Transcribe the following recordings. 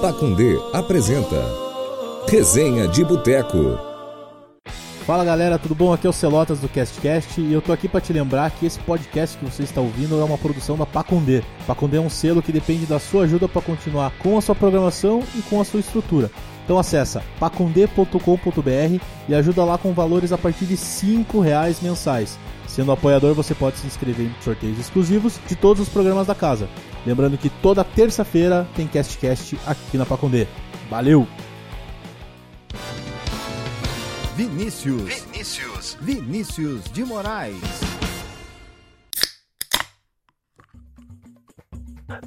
Pacundê apresenta Resenha de Boteco. Fala galera, tudo bom? Aqui é o Celotas do CastCast e eu tô aqui para te lembrar que esse podcast que você está ouvindo é uma produção da Pacundê. Pacundê é um selo que depende da sua ajuda para continuar com a sua programação e com a sua estrutura. Então acessa pacundê.com.br e ajuda lá com valores a partir de R$ reais mensais. Sendo apoiador, você pode se inscrever em sorteios exclusivos de todos os programas da casa. Lembrando que toda terça-feira tem CastCast aqui na Pacundê. Valeu! Vinícius. Vinícius. Vinícius de Moraes.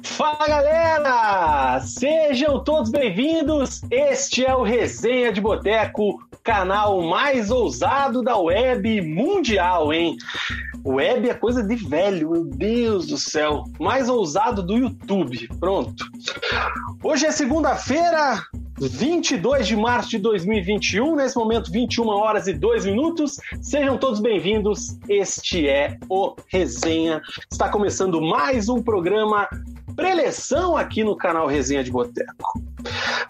Fala galera! Sejam todos bem-vindos. Este é o Resenha de Boteco, canal mais ousado da web mundial, hein? Web é coisa de velho, meu Deus do céu. Mais ousado do YouTube. Pronto. Hoje é segunda-feira, 22 de março de 2021, nesse momento 21 horas e 2 minutos. Sejam todos bem-vindos. Este é o Resenha. Está começando mais um programa preleção aqui no canal Resenha de Boteco.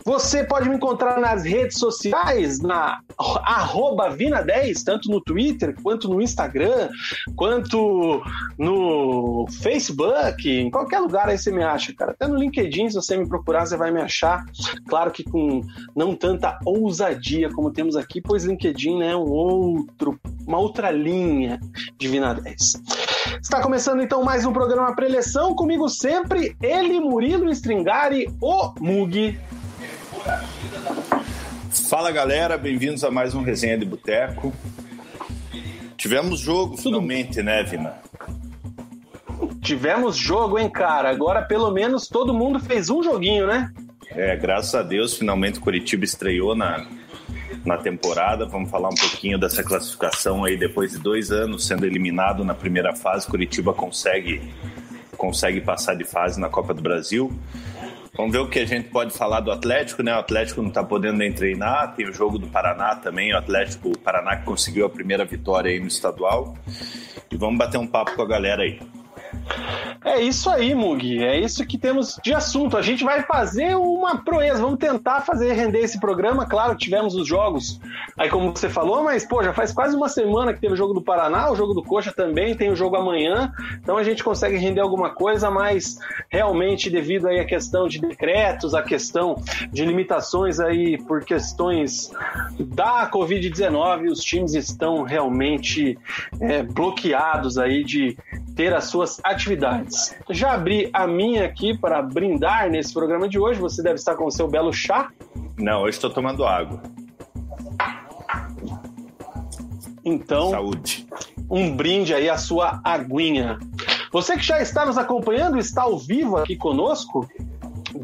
Você pode me encontrar nas redes sociais, na Vina10, tanto no Twitter, quanto no Instagram, quanto no Facebook, em qualquer lugar aí você me acha, cara. Até no LinkedIn, se você me procurar, você vai me achar. Claro que com não tanta ousadia como temos aqui, pois LinkedIn né, é um outro, uma outra linha de Vina 10. Está começando então mais um programa Preleção, comigo sempre, ele, Murilo Stringari, o Mug. Fala galera, bem-vindos a mais um Resenha de Boteco. Tivemos jogo finalmente, né, Vina? Tivemos jogo, hein, cara? Agora pelo menos todo mundo fez um joguinho, né? É, graças a Deus, finalmente Curitiba estreou na, na temporada. Vamos falar um pouquinho dessa classificação aí. Depois de dois anos sendo eliminado na primeira fase, Curitiba consegue, consegue passar de fase na Copa do Brasil. Vamos ver o que a gente pode falar do Atlético, né? O Atlético não está podendo nem treinar, tem o jogo do Paraná também, o Atlético o Paraná que conseguiu a primeira vitória aí no estadual. E vamos bater um papo com a galera aí. É isso aí, Mug. É isso que temos de assunto. A gente vai fazer uma proeza. Vamos tentar fazer render esse programa. Claro, tivemos os jogos aí, como você falou, mas, pô, já faz quase uma semana que teve o jogo do Paraná, o jogo do Coxa também, tem o jogo amanhã. Então a gente consegue render alguma coisa, mas realmente, devido aí à questão de decretos, a questão de limitações aí por questões da Covid-19, os times estão realmente é, bloqueados aí de ter as suas atividades. Já abri a minha aqui para brindar nesse programa de hoje. Você deve estar com o seu belo chá. Não, hoje estou tomando água. Então, saúde. Um brinde aí à sua aguinha. Você que já está nos acompanhando, está ao vivo aqui conosco,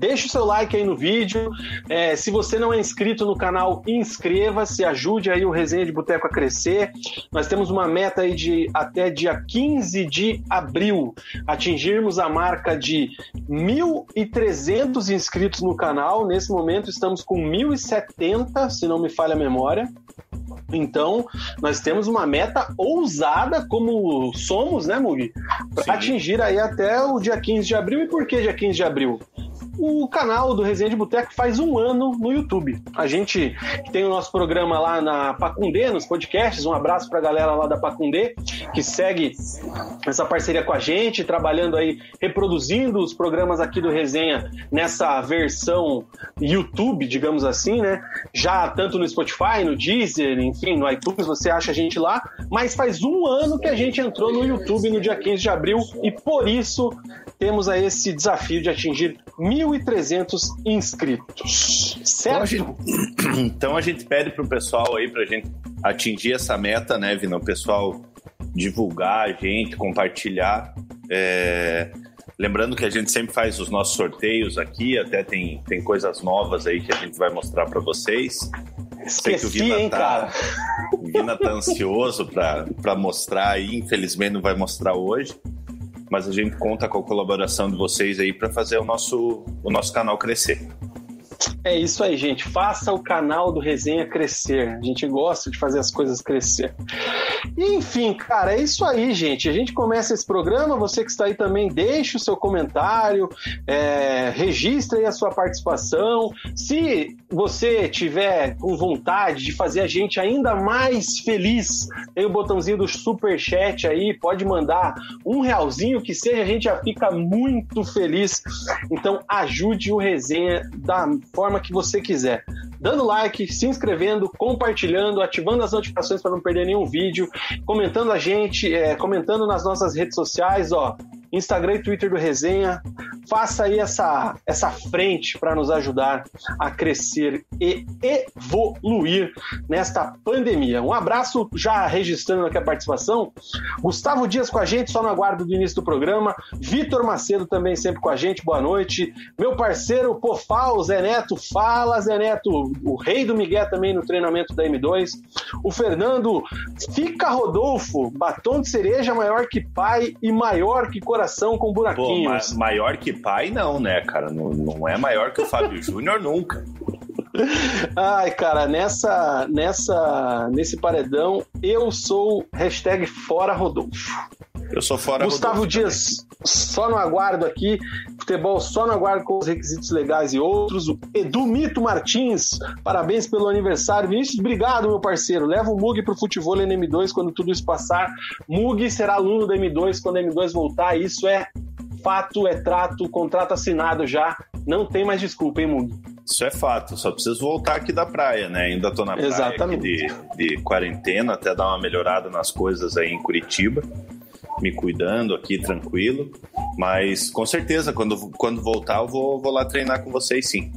Deixe o seu like aí no vídeo. É, se você não é inscrito no canal, inscreva-se, ajude aí o Resenha de Boteco a crescer. Nós temos uma meta aí de até dia 15 de abril atingirmos a marca de 1.300 inscritos no canal. Nesse momento estamos com 1.070, se não me falha a memória. Então, nós temos uma meta ousada, como somos, né, Mugi? Para atingir aí até o dia 15 de abril. E por que dia 15 de abril? O canal do Resenha de Boteco faz um ano no YouTube. A gente tem o nosso programa lá na Pacundê, nos podcasts. Um abraço para a galera lá da Pacundê, que segue essa parceria com a gente, trabalhando aí, reproduzindo os programas aqui do Resenha nessa versão YouTube, digamos assim, né? Já tanto no Spotify, no Deezer, enfim, no iTunes, você acha a gente lá. Mas faz um ano que a gente entrou no YouTube no dia 15 de abril e por isso temos aí esse desafio de atingir 1.300 inscritos. Certo? Então a gente, então a gente pede pro pessoal aí pra gente atingir essa meta, né, Vina? O pessoal divulgar a gente, compartilhar. É... Lembrando que a gente sempre faz os nossos sorteios aqui, até tem, tem coisas novas aí que a gente vai mostrar para vocês. Sei que o Vina hein, tá, o Vina tá ansioso para mostrar aí, infelizmente não vai mostrar hoje, mas a gente conta com a colaboração de vocês aí para fazer o nosso, o nosso canal crescer. É isso aí, gente. Faça o canal do Resenha crescer. A gente gosta de fazer as coisas crescer. enfim, cara, é isso aí, gente. A gente começa esse programa. Você que está aí também, deixe o seu comentário, é, registre aí a sua participação. Se você tiver com vontade de fazer a gente ainda mais feliz, tem o botãozinho do super chat aí. Pode mandar um realzinho que seja, a gente já fica muito feliz. Então, ajude o Resenha da forma que você quiser. Dando like, se inscrevendo, compartilhando, ativando as notificações para não perder nenhum vídeo, comentando a gente, é, comentando nas nossas redes sociais, ó. Instagram e Twitter do Resenha. Faça aí essa, essa frente para nos ajudar a crescer e evoluir nesta pandemia. Um abraço, já registrando aqui a participação. Gustavo Dias com a gente, só no aguardo do início do programa. Vitor Macedo também sempre com a gente, boa noite. Meu parceiro Pofal, Zé Neto, fala Zé Neto, o rei do Miguel também no treinamento da M2. O Fernando, fica Rodolfo, batom de cereja maior que pai e maior que coração coração com buraquinhos. Pô, ma maior que pai, não, né, cara? Não, não é maior que o Fábio Júnior nunca. Ai, cara, nessa, nessa, nesse paredão, eu sou hashtag fora Rodolfo. Eu sou fora Gustavo Rodolfo Dias, também. só no aguardo aqui. Futebol só no aguardo com os requisitos legais e outros. O Edu Mito Martins, parabéns pelo aniversário. Vinícius, obrigado, meu parceiro. Leva o Mug pro futebol na M2 quando tudo isso passar. Mug será aluno da M2 quando a M2 voltar. Isso é fato, é trato, contrato assinado já. Não tem mais desculpa, hein, Mug? Isso é fato, só preciso voltar aqui da praia, né? Ainda tô na praia Exatamente. de, de quarentena, até dar uma melhorada nas coisas aí em Curitiba me cuidando aqui tranquilo. Mas com certeza, quando, quando voltar, eu vou, vou lá treinar com vocês sim.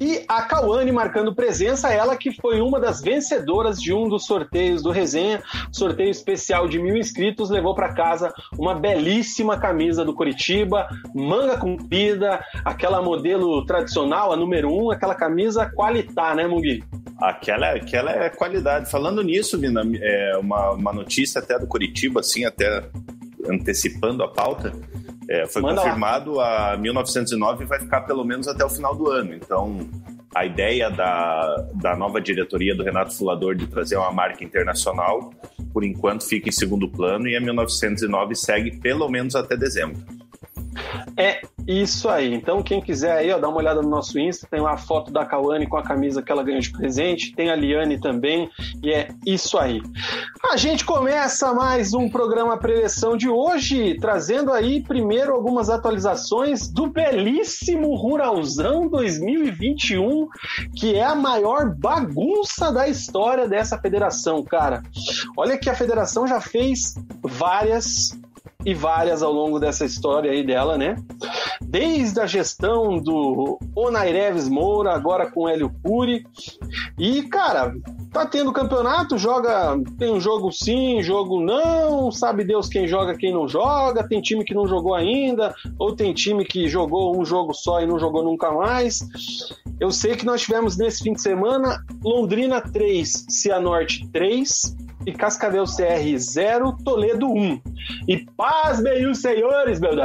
E a Cauane marcando presença, ela que foi uma das vencedoras de um dos sorteios do Resenha, sorteio especial de mil inscritos, levou para casa uma belíssima camisa do Curitiba, manga comprida, aquela modelo tradicional, a número um, aquela camisa qualitá, né, Mugi? Aquela, aquela é qualidade. Falando nisso, Vina, é uma, uma notícia até do Curitiba, assim, até antecipando a pauta. É, foi Manda confirmado lá. a 1909 vai ficar pelo menos até o final do ano. Então, a ideia da, da nova diretoria do Renato Fulador de trazer uma marca internacional, por enquanto fica em segundo plano e a 1909 segue pelo menos até dezembro. É isso aí. Então, quem quiser aí, ó, dá uma olhada no nosso Insta, tem lá a foto da Cauane com a camisa que ela ganhou de presente, tem a Liane também, e é isso aí. A gente começa mais um programa preleção de hoje, trazendo aí primeiro algumas atualizações do belíssimo Ruralzão 2021, que é a maior bagunça da história dessa federação, cara. Olha que a federação já fez várias e várias ao longo dessa história aí dela, né? Desde a gestão do Onaireves Moura, agora com Hélio Puri. E, cara, tá tendo campeonato, joga. Tem um jogo sim, jogo não, sabe Deus quem joga, quem não joga. Tem time que não jogou ainda, ou tem time que jogou um jogo só e não jogou nunca mais. Eu sei que nós tivemos nesse fim de semana Londrina 3, Cianorte 3, e Cascavel CR 0, Toledo 1. E pasmem os senhores, Deus,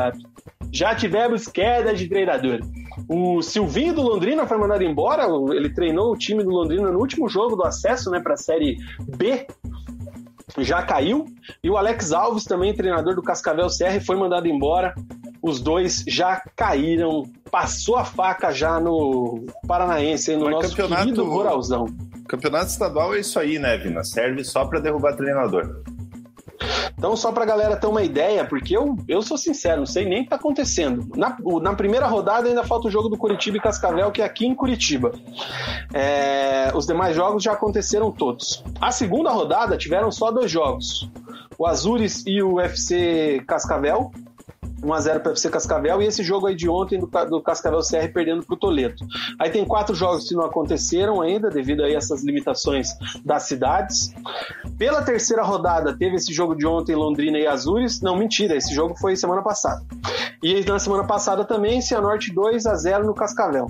já tivemos queda de treinador. O Silvinho do Londrina foi mandado embora, ele treinou o time do Londrina no último jogo do acesso né, para a Série B, já caiu. E o Alex Alves, também treinador do Cascavel CR, foi mandado embora. Os dois já caíram, passou a faca já no Paranaense, no Mas nosso campeonato... querido Ruralzão. Campeonato estadual é isso aí, né, Vina? Serve só para derrubar treinador. Então, só para a galera ter uma ideia, porque eu, eu sou sincero, não sei nem o que tá acontecendo. Na, na primeira rodada ainda falta o jogo do Curitiba e Cascavel, que é aqui em Curitiba. É, os demais jogos já aconteceram todos. A segunda rodada tiveram só dois jogos: o Azures e o FC Cascavel. 1x0 para o FC Cascavel e esse jogo aí de ontem do, do Cascavel CR perdendo para o Toledo. Aí tem quatro jogos que não aconteceram ainda devido a essas limitações das cidades. Pela terceira rodada teve esse jogo de ontem Londrina e Azures. Não, mentira, esse jogo foi semana passada. E na semana passada também Cianorte 2 a 0 no Cascavel.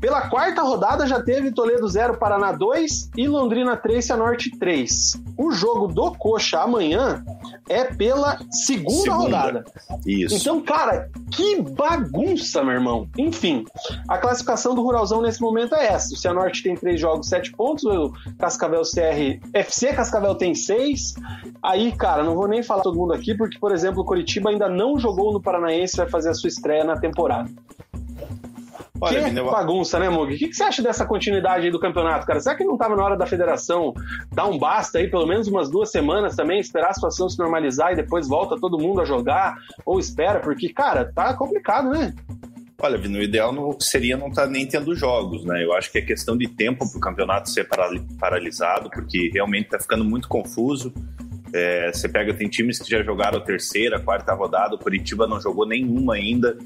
Pela quarta rodada já teve Toledo 0, Paraná 2 e Londrina 3, Cianorte 3. O jogo do Coxa amanhã é pela segunda, segunda, rodada. Isso. Então, cara, que bagunça, meu irmão. Enfim, a classificação do Ruralzão nesse momento é essa. O Cianorte tem três jogos, sete pontos. O Cascavel CR... FC Cascavel tem seis. Aí, cara, não vou nem falar todo mundo aqui, porque, por exemplo, o Coritiba ainda não jogou no Paranaense, vai fazer a sua estreia na temporada. Olha, que bagunça, né, Mug? O que, que, você acha dessa continuidade aí do campeonato, cara? Será que não estava na hora da federação dar um basta aí, pelo menos umas duas semanas também, esperar a situação se normalizar e depois volta todo mundo a jogar? Ou espera? Porque, cara, tá complicado, né? Olha, Vino, o ideal não, seria não estar tá nem tendo jogos, né? Eu acho que é questão de tempo para o campeonato ser paralisado, porque realmente está ficando muito confuso. É, você pega, tem times que já jogaram a terceira, a quarta rodada, o Curitiba não jogou nenhuma ainda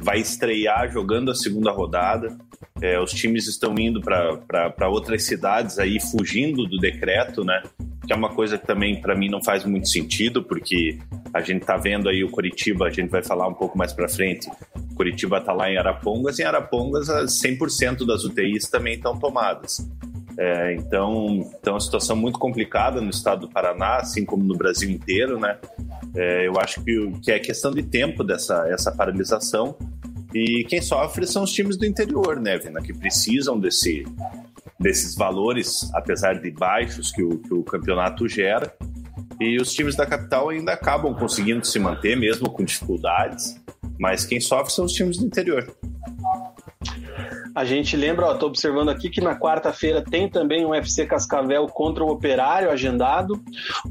vai estrear jogando a segunda rodada. É, os times estão indo para outras cidades aí, fugindo do decreto, né? Que é uma coisa que também para mim não faz muito sentido, porque a gente está vendo aí o Curitiba, a gente vai falar um pouco mais para frente. Curitiba está lá em Arapongas, e em Arapongas 100% das UTIs também estão tomadas. É, então, então, é uma situação muito complicada no estado do Paraná, assim como no Brasil inteiro, né? É, eu acho que, que é questão de tempo dessa essa paralisação. E quem sofre são os times do interior, né, Vina, que precisam desse, desses valores, apesar de baixos que o, que o campeonato gera. E os times da capital ainda acabam conseguindo se manter, mesmo com dificuldades. Mas quem sofre são os times do interior. A gente lembra, ó, tô observando aqui que na quarta-feira tem também um FC Cascavel contra o Operário agendado.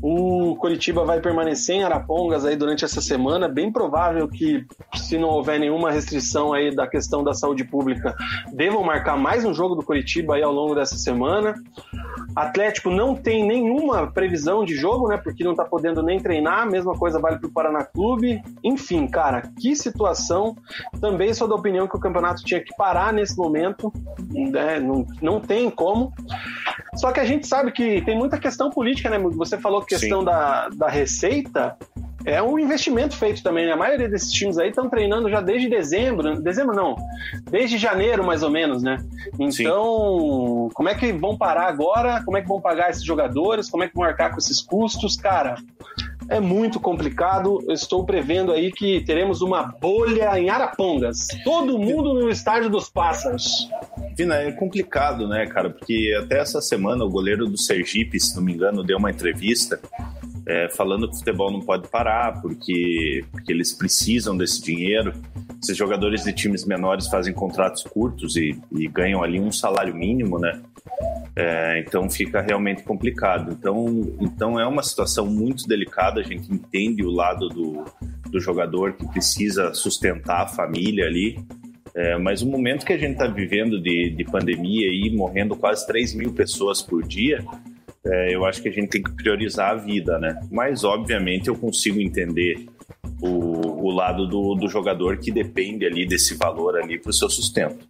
O Curitiba vai permanecer em Arapongas aí durante essa semana. Bem provável que, se não houver nenhuma restrição aí da questão da saúde pública, devam marcar mais um jogo do Curitiba aí ao longo dessa semana. Atlético não tem nenhuma previsão de jogo, né? Porque não tá podendo nem treinar. Mesma coisa vale pro Paraná Clube. Enfim, cara, que situação. Também sou da opinião que o campeonato tinha que parar nesse momento momento, né? não, não tem como. Só que a gente sabe que tem muita questão política, né? Você falou questão da, da receita, é um investimento feito também. Né? A maioria desses times aí estão treinando já desde dezembro, dezembro não, desde janeiro mais ou menos, né? Então, Sim. como é que vão parar agora? Como é que vão pagar esses jogadores? Como é que vão arcar com esses custos? Cara, é muito complicado. Eu estou prevendo aí que teremos uma bolha em Arapongas. Todo mundo no estádio dos pássaros. Vina, é complicado, né, cara? Porque até essa semana o goleiro do Sergipe, se não me engano, deu uma entrevista é, falando que o futebol não pode parar porque, porque eles precisam desse dinheiro. Esses jogadores de times menores fazem contratos curtos e, e ganham ali um salário mínimo, né? É, então fica realmente complicado. Então, então é uma situação muito delicada. A gente entende o lado do, do jogador que precisa sustentar a família ali. É, mas o momento que a gente está vivendo de, de pandemia e morrendo quase 3 mil pessoas por dia, é, eu acho que a gente tem que priorizar a vida, né? Mas, obviamente, eu consigo entender o, o lado do, do jogador que depende ali desse valor ali para o seu sustento.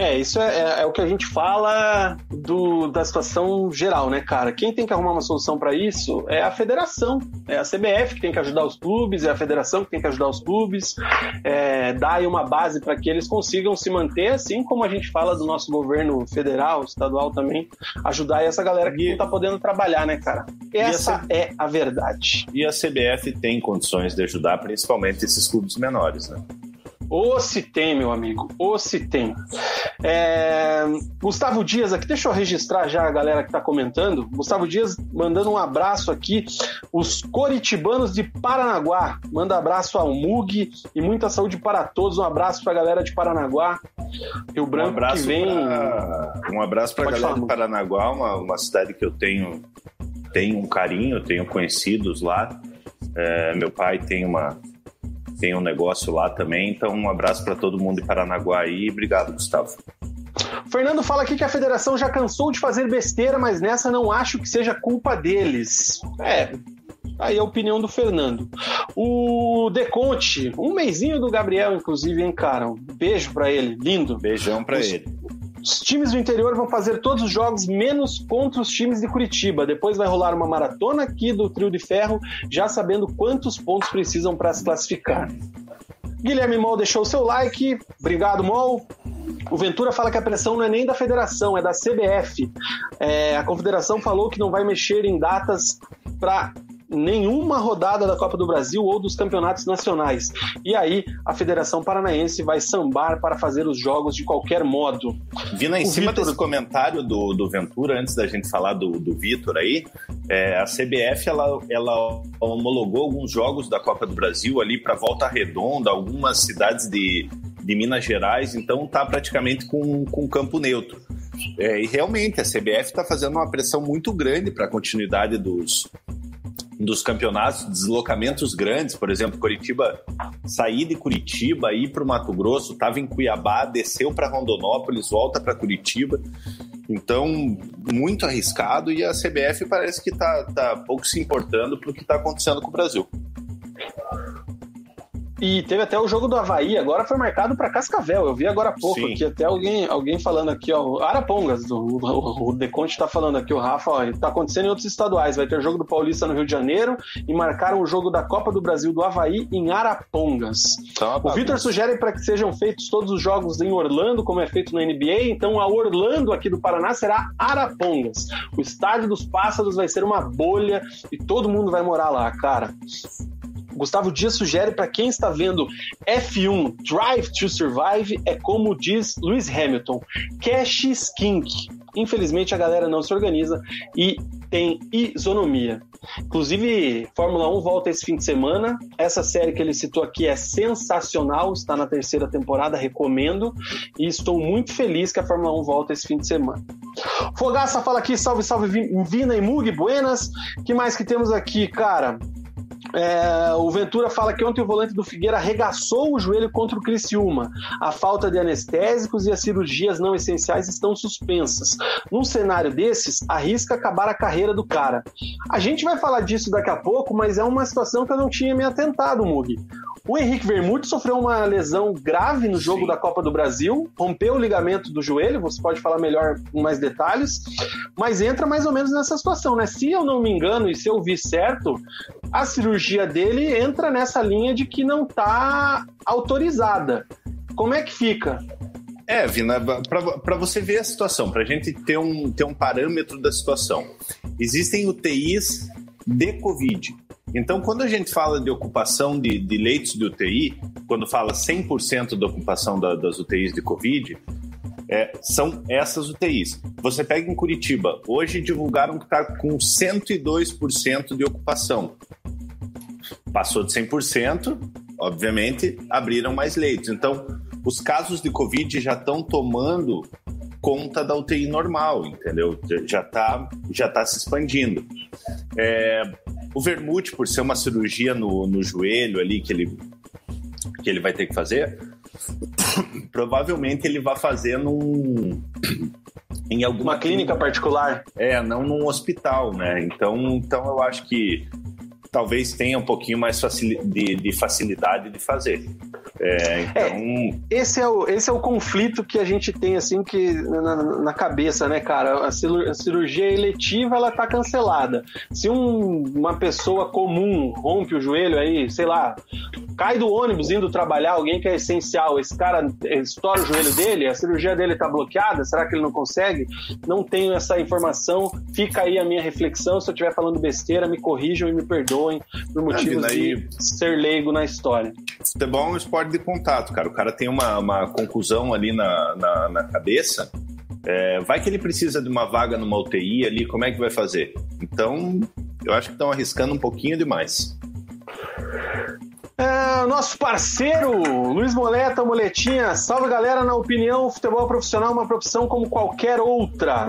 É, isso é, é, é, o que a gente fala do, da situação geral, né, cara? Quem tem que arrumar uma solução para isso é a federação, é a CBF que tem que ajudar os clubes, é a federação que tem que ajudar os clubes, é, dar aí uma base para que eles consigam se manter, assim como a gente fala do nosso governo federal, estadual também, ajudar essa galera que e, não tá podendo trabalhar, né, cara? Essa a é a verdade. E a CBF tem condições de ajudar, principalmente esses clubes menores, né? Ou se tem, meu amigo, ou se tem. É... Gustavo Dias aqui, deixa eu registrar já a galera que está comentando. Gustavo Dias mandando um abraço aqui, os coritibanos de Paranaguá. Manda abraço ao Mug e muita saúde para todos. Um abraço para a galera de Paranaguá. Rio Branco um abraço que vem. Pra... Um abraço para a galera falar, de Paranaguá, uma, uma cidade que eu tenho, tenho um carinho, tenho conhecidos lá. É, meu pai tem uma tem um negócio lá também. Então, um abraço para todo mundo de Paranaguá aí. Obrigado, Gustavo. Fernando fala aqui que a federação já cansou de fazer besteira, mas nessa não acho que seja culpa deles. É, Aí a opinião do Fernando. O Deconte, um meizinho do Gabriel, inclusive, hein, cara? Um beijo para ele, lindo. Beijão para ele. Os times do interior vão fazer todos os jogos menos contra os times de Curitiba. Depois vai rolar uma maratona aqui do Trio de Ferro, já sabendo quantos pontos precisam para se classificar. Guilherme Mol deixou seu like. Obrigado, Mol. O Ventura fala que a pressão não é nem da federação, é da CBF. É, a confederação falou que não vai mexer em datas para nenhuma rodada da Copa do Brasil ou dos campeonatos nacionais. E aí a Federação Paranaense vai sambar para fazer os jogos de qualquer modo. Vindo em o cima Victor... desse comentário do, do Ventura, antes da gente falar do, do Vitor aí, é, a CBF ela, ela homologou alguns jogos da Copa do Brasil ali para Volta Redonda, algumas cidades de, de Minas Gerais, então tá praticamente com, com campo neutro. É, e realmente a CBF está fazendo uma pressão muito grande para a continuidade dos, dos campeonatos, deslocamentos grandes, por exemplo, Curitiba, sair de Curitiba, ir para o Mato Grosso, estava em Cuiabá, desceu para Rondonópolis, volta para Curitiba. Então, muito arriscado e a CBF parece que está tá pouco se importando para o que está acontecendo com o Brasil. E teve até o jogo do Havaí, agora foi marcado para Cascavel. Eu vi agora há pouco Sim. aqui, até alguém, alguém falando aqui, ó. Arapongas, do, o, o Deconte está falando aqui, o Rafa, ó, tá acontecendo em outros estaduais. Vai ter jogo do Paulista no Rio de Janeiro e marcaram o jogo da Copa do Brasil do Havaí em Arapongas. Tá, o Vitor sugere para que sejam feitos todos os jogos em Orlando, como é feito na NBA. Então a Orlando aqui do Paraná será Arapongas. O estádio dos Pássaros vai ser uma bolha e todo mundo vai morar lá, cara. Gustavo Dias sugere para quem está vendo F1 Drive to Survive é como diz Lewis Hamilton, cash skink. Infelizmente a galera não se organiza e tem isonomia. Inclusive, Fórmula 1 volta esse fim de semana. Essa série que ele citou aqui é sensacional, está na terceira temporada, recomendo. E estou muito feliz que a Fórmula 1 volta esse fim de semana. Fogaça fala aqui, salve, salve, Vina e Mug, buenas. que mais que temos aqui, cara? É, o Ventura fala que ontem o volante do Figueira arregaçou o joelho contra o Criciúma. A falta de anestésicos e as cirurgias não essenciais estão suspensas. Num cenário desses, arrisca acabar a carreira do cara. A gente vai falar disso daqui a pouco, mas é uma situação que eu não tinha me atentado, Mugi. O Henrique Vermute sofreu uma lesão grave no jogo Sim. da Copa do Brasil, rompeu o ligamento do joelho, você pode falar melhor com mais detalhes, mas entra mais ou menos nessa situação, né? Se eu não me engano e se eu vi certo, a cirurgia dele entra nessa linha de que não está autorizada. Como é que fica? É, Vina, para você ver a situação, para a gente ter um, ter um parâmetro da situação. Existem UTIs de Covid. Então, quando a gente fala de ocupação de, de leitos de UTI, quando fala 100% da ocupação da, das UTIs de Covid, é, são essas UTIs. Você pega em Curitiba, hoje divulgaram que está com 102% de ocupação. Passou de 100%, obviamente, abriram mais leitos. Então, os casos de Covid já estão tomando conta da UTI normal, entendeu? Já está já tá se expandindo. É, o vermute, por ser uma cirurgia no, no joelho ali que ele, que ele vai ter que fazer, provavelmente ele vai fazer num, em alguma uma clínica particular. É, não num hospital, né? Então, então eu acho que talvez tenha um pouquinho mais de, de facilidade de fazer. É, então... É, esse, é o, esse é o conflito que a gente tem assim que na, na cabeça, né, cara? A cirurgia eletiva ela tá cancelada. Se um, uma pessoa comum rompe o joelho aí, sei lá, cai do ônibus indo trabalhar, alguém que é essencial, esse cara estoura o joelho dele, a cirurgia dele tá bloqueada, será que ele não consegue? Não tenho essa informação. Fica aí a minha reflexão. Se eu estiver falando besteira, me corrijam e me perdoem por motivos de ser leigo na história. Futebol é um esporte de contato, cara. O cara tem uma, uma conclusão ali na, na, na cabeça. É, vai que ele precisa de uma vaga numa UTI ali, como é que vai fazer? Então, eu acho que estão arriscando um pouquinho demais. É, nosso parceiro Luiz Moleta, Moletinha, salve galera. Na opinião, o futebol profissional é uma profissão como qualquer outra.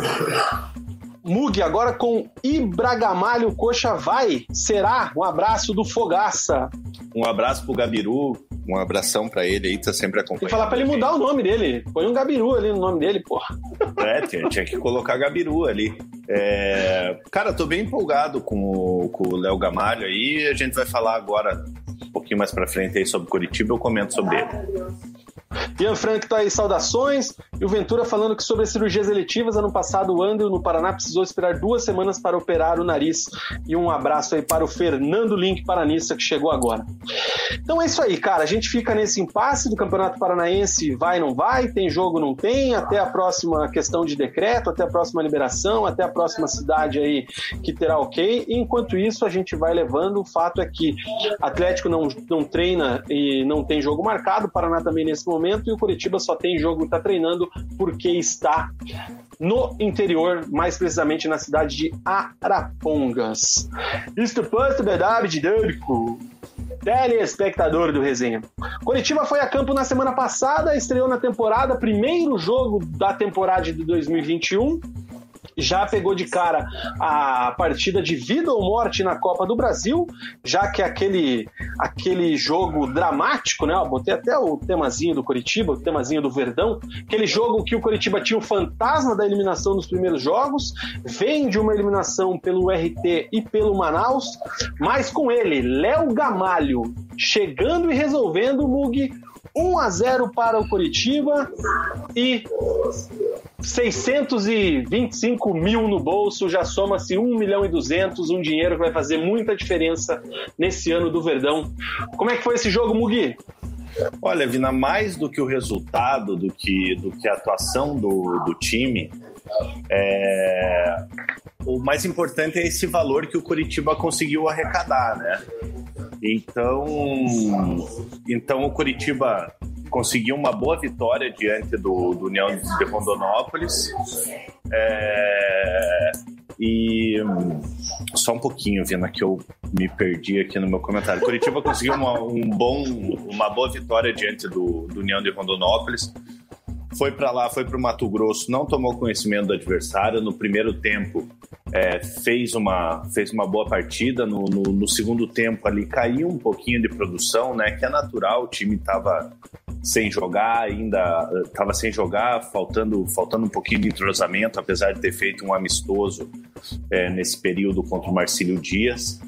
Mug, agora com Ibragamalho Coxa vai. Será? Um abraço do Fogaça. Um abraço pro Gabiru, Um abração para ele aí, tá sempre acompanhando. Tem que falar pra ele mudar o nome dele. Põe um Gabiru ali no nome dele, porra. É, tinha, tinha que colocar Gabiru ali. É... Cara, tô bem empolgado com o, com o Léo Gamalho aí. A gente vai falar agora, pouquinho mais pra frente aí sobre Curitiba, eu comento sobre ele. Ian Frank tá aí, saudações. E o Ventura falando que sobre as cirurgias eletivas, ano passado o Andrew no Paraná precisou esperar duas semanas para operar o nariz. E um abraço aí para o Fernando Link Paranista, que chegou agora. Então é isso aí, cara. A gente fica nesse impasse do Campeonato Paranaense, vai, não vai, tem jogo, não tem, até a próxima questão de decreto, até a próxima liberação, até a próxima cidade aí que terá ok. E enquanto isso, a gente vai levando. O fato é que Atlético não, não treina e não tem jogo marcado, o Paraná também nesse momento e o Curitiba só tem jogo, está treinando porque está no interior, mais precisamente na cidade de Arapongas. Isto posto, David Dâmico. Telespectador do resenha. Curitiba foi a campo na semana passada, estreou na temporada, primeiro jogo da temporada de 2021 já pegou de cara a partida de vida ou morte na Copa do Brasil, já que aquele, aquele jogo dramático, né? Eu botei até o temazinho do Curitiba, o temazinho do Verdão, aquele jogo que o Curitiba tinha o fantasma da eliminação nos primeiros jogos, vem de uma eliminação pelo RT e pelo Manaus, mas com ele, Léo Gamalho, chegando e resolvendo o Mug 1 a 0 para o Curitiba e 625 mil no bolso, já soma-se 1 milhão e 200, um dinheiro que vai fazer muita diferença nesse ano do Verdão. Como é que foi esse jogo, Mugi? Olha, Vina, mais do que o resultado, do que, do que a atuação do, do time, é... o mais importante é esse valor que o Curitiba conseguiu arrecadar, né? Então, então o Curitiba conseguiu uma boa vitória diante do, do União de Rondonópolis. É, e só um pouquinho, Vina, que eu me perdi aqui no meu comentário. Curitiba conseguiu uma, um bom, uma boa vitória diante do, do União de Rondonópolis foi para lá, foi para o Mato Grosso, não tomou conhecimento do adversário. No primeiro tempo, é, fez, uma, fez uma boa partida. No, no, no, segundo tempo, ali caiu um pouquinho de produção, né? Que é natural, o time estava sem jogar ainda, estava sem jogar, faltando, faltando um pouquinho de entrosamento, apesar de ter feito um amistoso é, nesse período contra o Marcílio Dias.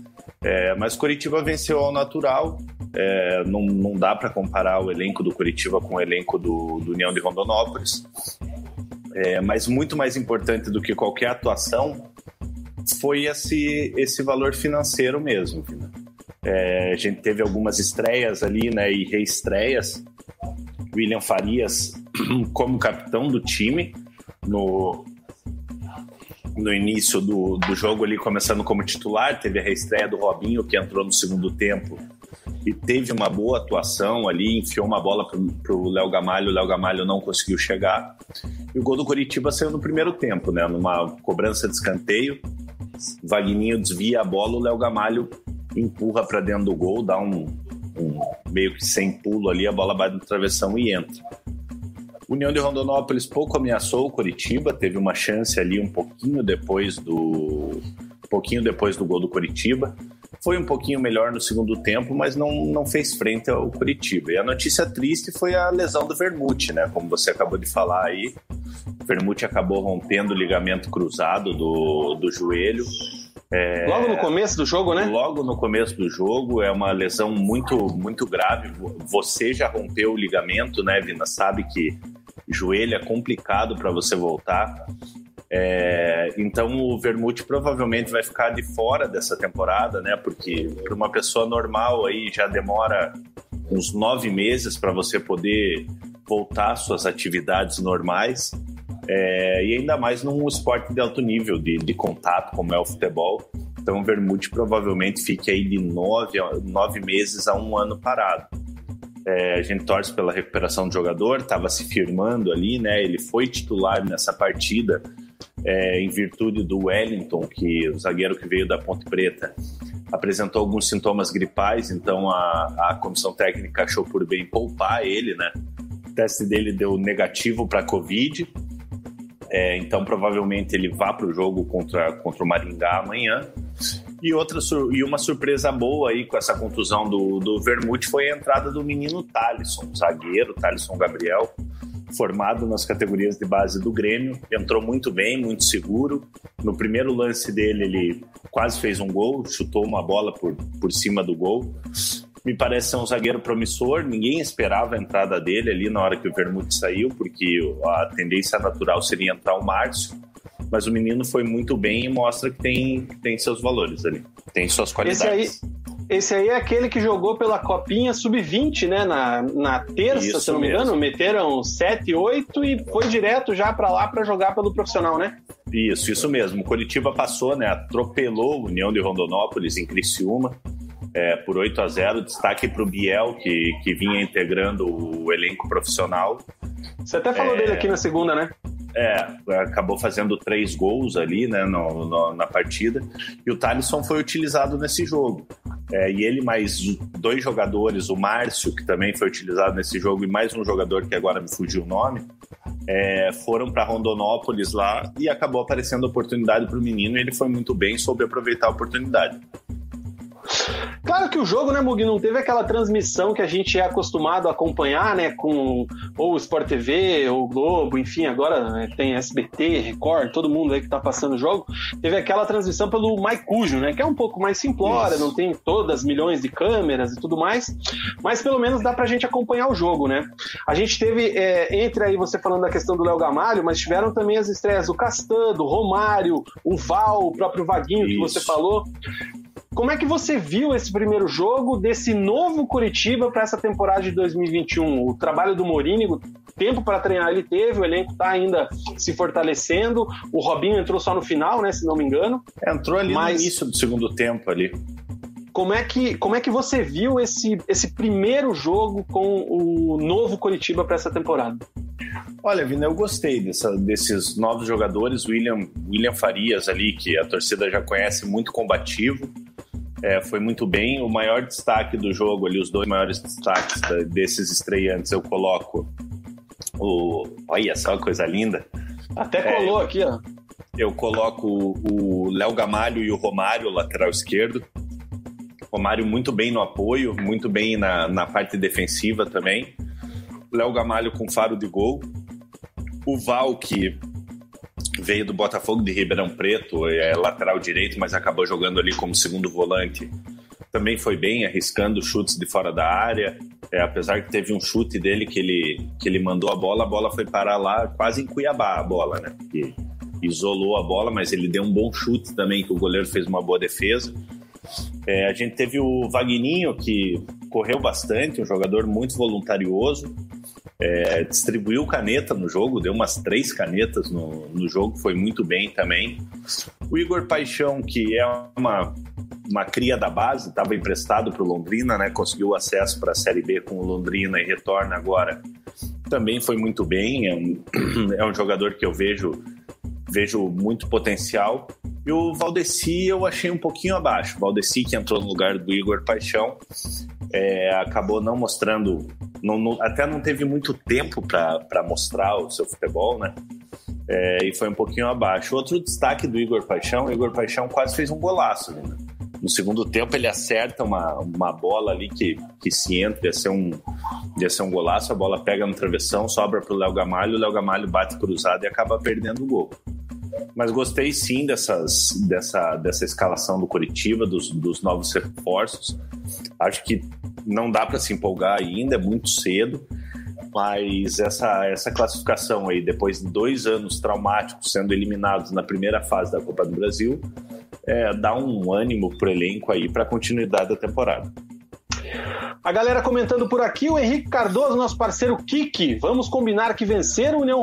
É, mas Curitiba venceu ao natural. É, não, não dá para comparar o elenco do Curitiba com o elenco do, do União de Rondonópolis. É, mas muito mais importante do que qualquer atuação foi esse, esse valor financeiro mesmo. A gente teve algumas estreias ali, né, e reestreias. William Farias como capitão do time no, no início do, do jogo ali, começando como titular, teve a reestreia do Robinho, que entrou no segundo tempo e teve uma boa atuação ali, enfiou uma bola para o Léo Gamalho, o Léo Gamalho não conseguiu chegar. E o gol do Coritiba saiu no primeiro tempo, né? Numa cobrança de escanteio. Vagninho desvia a bola, o Léo Gamalho empurra para dentro do gol, dá um, um, meio que sem pulo ali, a bola bate no travessão e entra. União de Rondonópolis pouco ameaçou o Coritiba, teve uma chance ali um pouquinho depois do um pouquinho depois do gol do Coritiba. Foi um pouquinho melhor no segundo tempo, mas não, não fez frente ao Curitiba. E a notícia triste foi a lesão do Vermute, né? Como você acabou de falar aí. O Vermute acabou rompendo o ligamento cruzado do, do joelho. É, logo no começo do jogo, né? Logo no começo do jogo, é uma lesão muito, muito grave. Você já rompeu o ligamento, né, Vina? Sabe que joelho é complicado para você voltar. É, então o Vermute provavelmente vai ficar de fora dessa temporada, né? Porque para uma pessoa normal aí já demora uns nove meses para você poder voltar às suas atividades normais. É, e ainda mais num esporte de alto nível de, de contato como é o futebol. Então o Vermute provavelmente fique aí de nove, nove meses a um ano parado. É, a gente torce pela recuperação do jogador, estava se firmando ali, né? Ele foi titular nessa partida é, em virtude do Wellington, que o zagueiro que veio da Ponte Preta apresentou alguns sintomas gripais, então a, a comissão técnica achou por bem poupar ele, né? O teste dele deu negativo para Covid, é, então provavelmente ele vá para o jogo contra, contra o Maringá amanhã. E, outra, e uma surpresa boa aí com essa contusão do, do Vermute foi a entrada do menino Thalisson, zagueiro, Thalisson Gabriel, formado nas categorias de base do Grêmio. Entrou muito bem, muito seguro. No primeiro lance dele, ele quase fez um gol, chutou uma bola por, por cima do gol. Me parece ser um zagueiro promissor. Ninguém esperava a entrada dele ali na hora que o Vermute saiu, porque a tendência natural seria entrar o Márcio mas o menino foi muito bem e mostra que tem, tem seus valores ali, tem suas qualidades. Esse aí, esse aí é aquele que jogou pela Copinha Sub-20, né? Na, na terça, Isso se não me engano, meteram 7, 8 e foi direto já para lá para jogar pelo profissional, né? Isso, isso mesmo. O Curitiba passou, né? Atropelou a União de Rondonópolis em Criciúma. É, por 8 a 0 Destaque para o Biel, que, que vinha integrando o elenco profissional. Você até falou é... dele aqui na segunda, né? É, acabou fazendo três gols ali né, no, no, na partida. E o Thalisson foi utilizado nesse jogo. É, e ele mais dois jogadores, o Márcio, que também foi utilizado nesse jogo, e mais um jogador que agora me fugiu o nome, é, foram para Rondonópolis lá e acabou aparecendo a oportunidade para o menino e ele foi muito bem, soube aproveitar a oportunidade. Claro que o jogo, né, Mug, não teve aquela transmissão que a gente é acostumado a acompanhar, né, com ou o Sport TV, ou o Globo, enfim, agora né, tem SBT, Record, todo mundo aí que tá passando o jogo. Teve aquela transmissão pelo Maicujo, né, que é um pouco mais simplória, não tem todas milhões de câmeras e tudo mais, mas pelo menos dá pra gente acompanhar o jogo, né. A gente teve, é, entre aí você falando da questão do Léo Gamalho, mas tiveram também as estreias do Castan, do Romário, o Val, o próprio Vaguinho Isso. que você falou. Como é que você viu esse primeiro jogo desse novo Curitiba para essa temporada de 2021? O trabalho do Morínigo, tempo para treinar ele teve, o elenco está ainda se fortalecendo. O Robinho entrou só no final, né, se não me engano. Entrou ali Mas... no início do segundo tempo ali. Como é que, como é que você viu esse, esse primeiro jogo com o novo Curitiba para essa temporada? Olha, Vina, eu gostei dessa, desses novos jogadores. William, William Farias ali, que a torcida já conhece, muito combativo é, foi muito bem. O maior destaque do jogo ali, os dois maiores destaques da, desses estreantes, eu coloco o. Olha só, coisa linda. Até colou é, aqui, ó. Eu coloco o Léo Gamalho e o Romário, lateral esquerdo. Romário muito bem no apoio, muito bem na, na parte defensiva também. Léo Gamalho com faro de gol. O Val, que veio do Botafogo de Ribeirão Preto, é lateral direito, mas acabou jogando ali como segundo volante. Também foi bem, arriscando chutes de fora da área. É, apesar que teve um chute dele que ele, que ele mandou a bola, a bola foi parar lá quase em Cuiabá, a bola, né? Isolou a bola, mas ele deu um bom chute também, que o goleiro fez uma boa defesa. É, a gente teve o Vagninho, que correu bastante, um jogador muito voluntarioso é, distribuiu caneta no jogo, deu umas três canetas no, no jogo, foi muito bem também. O Igor Paixão, que é uma, uma cria da base, estava emprestado para o Londrina, né? conseguiu acesso para a Série B com o Londrina e retorna agora. Também foi muito bem, é um, é um jogador que eu vejo, vejo muito potencial. E o Valdeci eu achei um pouquinho abaixo. O Valdeci, que entrou no lugar do Igor Paixão, é, acabou não mostrando não, não, até não teve muito tempo para mostrar o seu futebol, né? É, e foi um pouquinho abaixo. Outro destaque do Igor Paixão, o Igor Paixão quase fez um golaço. Né? No segundo tempo ele acerta uma, uma bola ali que, que se entra, ia ser, um, ia ser um golaço, a bola pega no travessão, sobra para o Léo Gamalho, o Léo Gamalho bate cruzado e acaba perdendo o gol. Mas gostei sim dessas, dessa, dessa escalação do Curitiba, dos, dos novos reforços. Acho que não dá para se empolgar ainda, é muito cedo. Mas essa, essa classificação aí, depois de dois anos traumáticos sendo eliminados na primeira fase da Copa do Brasil, é, dá um ânimo pro elenco aí para a continuidade da temporada. A galera comentando por aqui, o Henrique Cardoso, nosso parceiro Kiki. Vamos combinar que vencer o União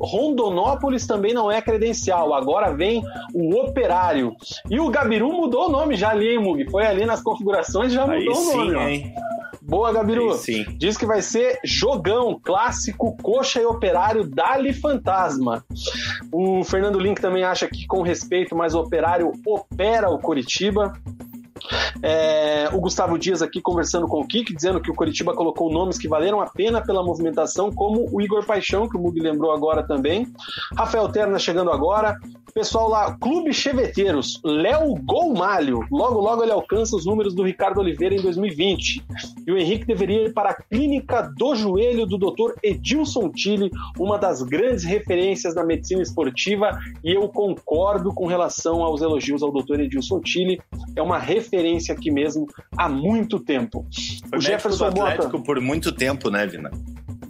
Rondonópolis também não é credencial. Agora vem o Operário. E o Gabiru mudou o nome já ali, hein, Mug? Foi ali nas configurações já mudou Aí o nome. Sim, ó. Hein? Boa, Gabiru. Sim. Diz que vai ser jogão, clássico, coxa e operário, Dali Fantasma. O Fernando Link também acha que, com respeito, mas o operário opera o Curitiba. É, o Gustavo Dias aqui conversando com o Kik, dizendo que o Coritiba colocou nomes que valeram a pena pela movimentação, como o Igor Paixão, que o Mug lembrou agora também. Rafael Terna chegando agora. Pessoal lá, Clube Cheveteiros, Léo Golmalho. Logo, logo ele alcança os números do Ricardo Oliveira em 2020. E o Henrique deveria ir para a clínica do joelho do Dr. Edilson Tille, uma das grandes referências da medicina esportiva. E eu concordo com relação aos elogios ao Dr. Edilson Tille. É uma referência aqui mesmo há muito tempo. Foi o Jefferson Atlético Mota... por muito tempo, né, Vina?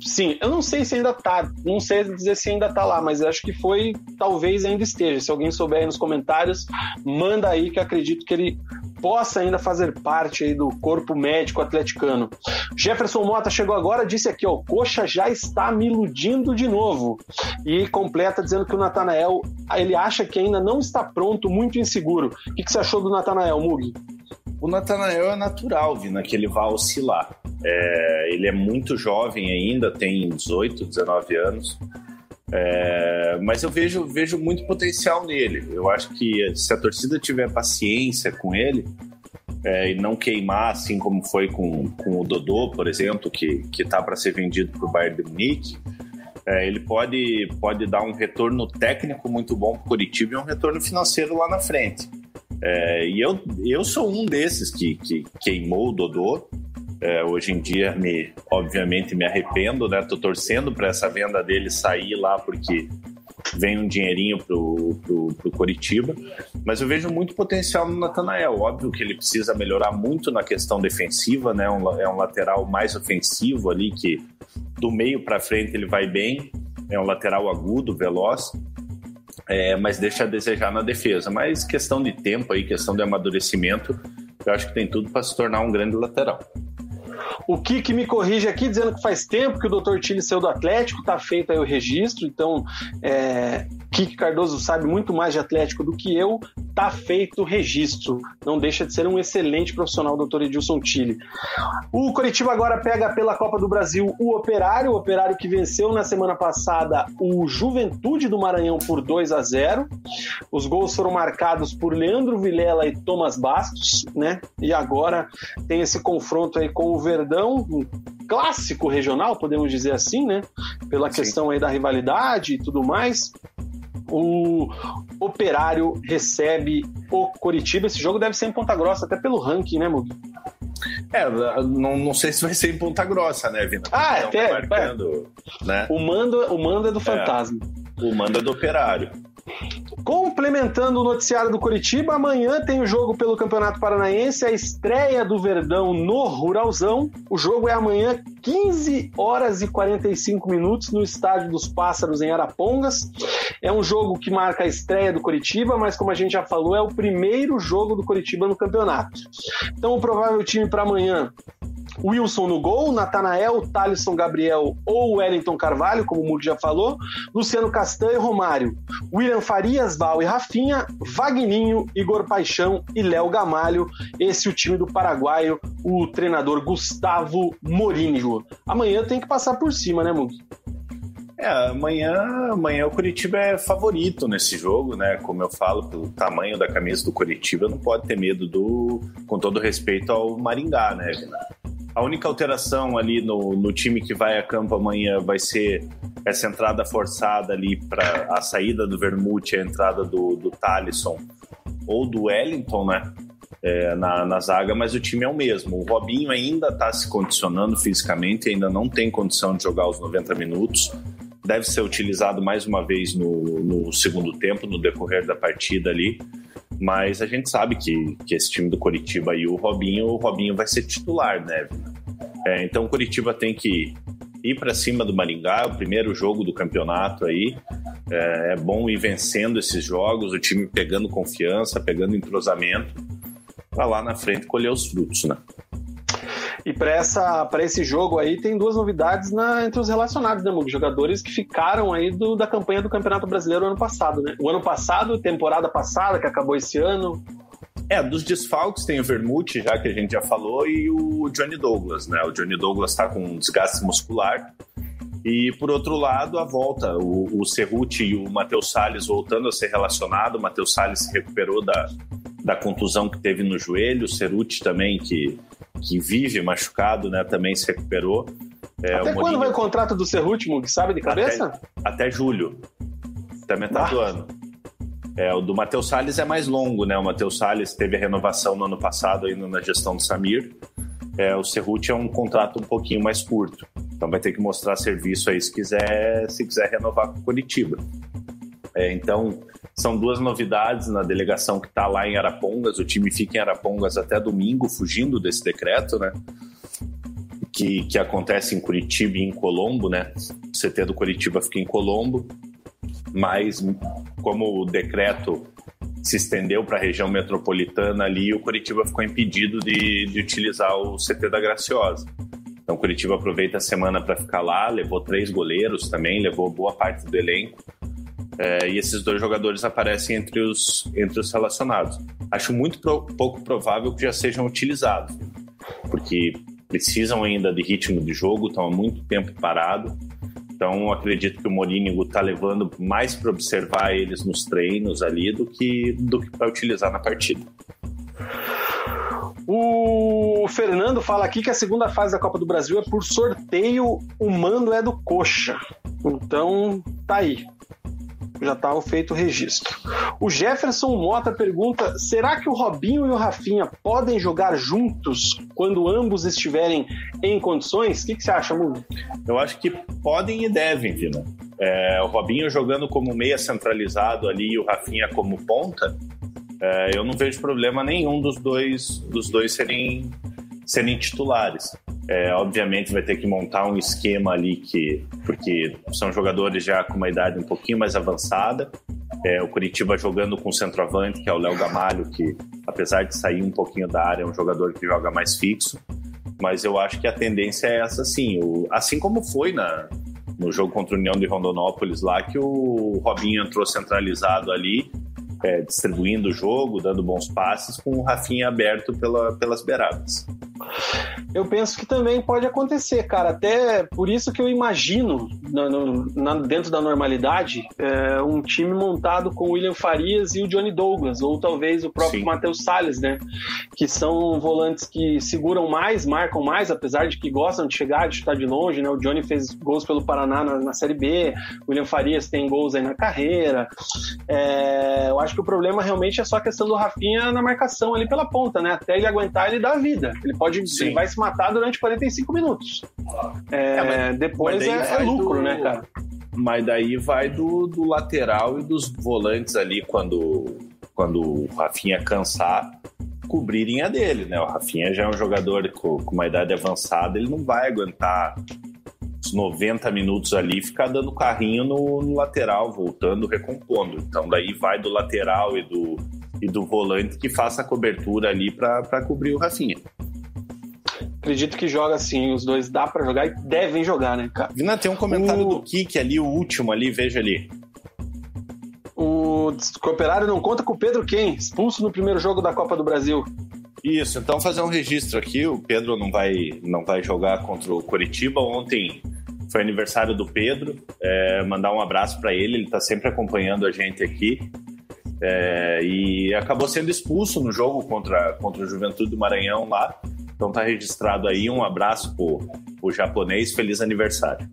Sim, eu não sei se ainda tá, não sei dizer se ainda tá lá, mas acho que foi, talvez ainda esteja. Se alguém souber aí nos comentários, manda aí que acredito que ele possa ainda fazer parte aí do corpo médico atleticano. Jefferson Mota chegou agora, disse aqui, ó, Coxa já está me iludindo de novo. E completa dizendo que o Natanael, ele acha que ainda não está pronto, muito inseguro. O que, que você achou do Natanael, Mugi? O Natanael é natural, Vina, que ele vai oscilar. É, ele é muito jovem ainda, tem 18, 19 anos. É, mas eu vejo, vejo muito potencial nele. Eu acho que se a torcida tiver paciência com ele é, e não queimar, assim como foi com, com o Dodô, por exemplo, que, que tá para ser vendido para o Bayern de Munique, é, ele pode, pode dar um retorno técnico muito bom para o Curitiba e um retorno financeiro lá na frente. É, e eu, eu sou um desses que, que queimou o Dodô. É, hoje em dia, me, obviamente, me arrependo, né? Tô torcendo para essa venda dele sair lá porque vem um dinheirinho pro, pro, pro Coritiba, mas eu vejo muito potencial no Natanael. Óbvio que ele precisa melhorar muito na questão defensiva, né? Um, é um lateral mais ofensivo ali que do meio para frente ele vai bem. É um lateral agudo, veloz é, mas deixa a desejar na defesa. Mas questão de tempo aí, questão de amadurecimento, eu acho que tem tudo para se tornar um grande lateral. O Kik me corrige aqui, dizendo que faz tempo que o Dr. Tilly saiu do Atlético, tá feito aí o registro, então é, Kik Cardoso sabe muito mais de Atlético do que eu, tá feito o registro. Não deixa de ser um excelente profissional, Dr. Edilson Tilly. O Coritiba agora pega pela Copa do Brasil o Operário, o Operário que venceu na semana passada o Juventude do Maranhão por 2 a 0. Os gols foram marcados por Leandro Vilela e Thomas Bastos, né? E agora tem esse confronto aí com o Verdão, um clássico regional, podemos dizer assim, né? Pela Sim. questão aí da rivalidade e tudo mais o Operário recebe o Coritiba. Esse jogo deve ser em Ponta Grossa, até pelo ranking, né, Mugi? É, não, não sei se vai ser em Ponta Grossa, né, Vina? Ah, é, até. Marcando, é. Né? O, mando, o mando é do é, Fantasma. O mando é do Operário. Complementando o noticiário do Curitiba, amanhã tem o jogo pelo Campeonato Paranaense, a estreia do Verdão no Ruralzão. O jogo é amanhã, 15 horas e 45 minutos, no Estádio dos Pássaros, em Arapongas. É um jogo que marca a estreia do Curitiba, mas como a gente já falou, é o primeiro jogo do Curitiba no campeonato. Então, o provável time para amanhã Wilson no gol, Natanael, Thalisson Gabriel ou Wellington Carvalho, como o Mug já falou, Luciano Castanho e Romário, William Farias, Val e Rafinha, Vagninho, Igor Paixão e Léo Gamalho. Esse é o time do paraguaio, o treinador Gustavo Morinho. Amanhã tem que passar por cima, né, Mug? É, amanhã, amanhã o Curitiba é favorito nesse jogo, né? Como eu falo, pelo tamanho da camisa do Curitiba, não pode ter medo do, com todo respeito ao Maringá, né? A única alteração ali no, no time que vai a campo amanhã vai ser essa entrada forçada ali para a saída do Vermute, a entrada do, do Talisson ou do Wellington, né? É, na, na zaga, mas o time é o mesmo. O Robinho ainda está se condicionando fisicamente, ainda não tem condição de jogar os 90 minutos. Deve ser utilizado mais uma vez no, no segundo tempo, no decorrer da partida ali. Mas a gente sabe que, que esse time do Coritiba e o Robinho, o Robinho vai ser titular, né? É, então o Coritiba tem que ir para cima do Maringá, o primeiro jogo do campeonato aí. É, é, bom ir vencendo esses jogos, o time pegando confiança, pegando entrosamento, para lá na frente colher os frutos, né? E para esse jogo aí tem duas novidades na, entre os relacionados, né, Mug? Jogadores que ficaram aí do, da campanha do Campeonato Brasileiro ano passado, né? O ano passado, temporada passada, que acabou esse ano. É, dos desfalques tem o Vermute, já que a gente já falou, e o Johnny Douglas, né? O Johnny Douglas está com um desgaste muscular. E por outro lado, a volta, o, o Cerruti e o Matheus Salles voltando a ser relacionado. O Matheus Salles se recuperou da, da contusão que teve no joelho, o Ceruti também, que, que vive machucado, né, também se recuperou. É, até quando vai o contrato do Cerruti, que sabe de cabeça? Até, até julho, até metade ah. do ano. É, o do Matheus Salles é mais longo, né? O Matheus Salles teve a renovação no ano passado ainda na gestão do Samir. É, o Cerruti é um contrato um pouquinho mais curto. Então vai ter que mostrar serviço aí se quiser, se quiser renovar com o Curitiba. É, então, são duas novidades na delegação que está lá em Arapongas. O time fica em Arapongas até domingo, fugindo desse decreto, né? Que, que acontece em Curitiba e em Colombo, né? O CT do Curitiba fica em Colombo, mas como o decreto se estendeu para a região metropolitana ali, o Curitiba ficou impedido de, de utilizar o CT da Graciosa. Então, Curitiba aproveita a semana para ficar lá, levou três goleiros também, levou boa parte do elenco. É, e esses dois jogadores aparecem entre os, entre os relacionados. Acho muito pro, pouco provável que já sejam utilizados, porque precisam ainda de ritmo de jogo, estão há muito tempo parado. Então, acredito que o Morínigo está levando mais para observar eles nos treinos ali do que, do que para utilizar na partida. O Fernando fala aqui que a segunda fase da Copa do Brasil é por sorteio, o mando é do Coxa. Então, tá aí. Já tá feito o registro. O Jefferson Mota pergunta: será que o Robinho e o Rafinha podem jogar juntos quando ambos estiverem em condições? O que, que você acha, Mundo? Eu acho que podem e devem, Vina. É, o Robinho jogando como meia centralizado ali e o Rafinha como ponta, é, eu não vejo problema nenhum dos dois, dos dois serem, serem titulares. É, obviamente vai ter que montar um esquema ali que porque são jogadores já com uma idade um pouquinho mais avançada. É, o Curitiba jogando com o centroavante, que é o Léo Gamalho, que apesar de sair um pouquinho da área, é um jogador que joga mais fixo. Mas eu acho que a tendência é essa sim. O, assim como foi na, no jogo contra o União de Rondonópolis lá, que o Robinho entrou centralizado ali é, distribuindo o jogo, dando bons passes, com o Rafinha aberto pela, pelas beiradas. Eu penso que também pode acontecer, cara. Até por isso que eu imagino, na, na, dentro da normalidade, é, um time montado com o William Farias e o Johnny Douglas, ou talvez o próprio Matheus Salles, né? Que são volantes que seguram mais, marcam mais, apesar de que gostam de chegar, de chutar de longe, né? O Johnny fez gols pelo Paraná na, na Série B, o William Farias tem gols aí na carreira. É, eu acho que o problema realmente é só a questão do Rafinha na marcação ali pela ponta, né? Até ele aguentar, ele dá vida. Ele pode, Sim. ele vai se matar durante 45 minutos. É, é, depois é, é, lucro, né, cara? Mas daí vai do, do lateral e dos volantes ali quando, quando o Rafinha cansar cobrirem a dele, né? O Rafinha já é um jogador com, com uma idade avançada, ele não vai aguentar os 90 minutos ali ficar dando carrinho no, no, lateral, voltando, recompondo. Então daí vai do lateral e do, e do volante que faça a cobertura ali para cobrir o Rafinha. Acredito que joga assim, os dois dá para jogar e devem jogar, né, cara? Vina, tem um comentário o... do Kik ali, o último ali, veja ali. O Cooperário não conta com o Pedro quem? Expulso no primeiro jogo da Copa do Brasil. Isso, então fazer um registro aqui. O Pedro não vai, não vai jogar contra o Coritiba. Ontem foi aniversário do Pedro. É, mandar um abraço para ele, ele está sempre acompanhando a gente aqui. É, e acabou sendo expulso no jogo contra, contra o Juventude do Maranhão lá. Então tá registrado aí, um abraço pro, pro japonês, feliz aniversário.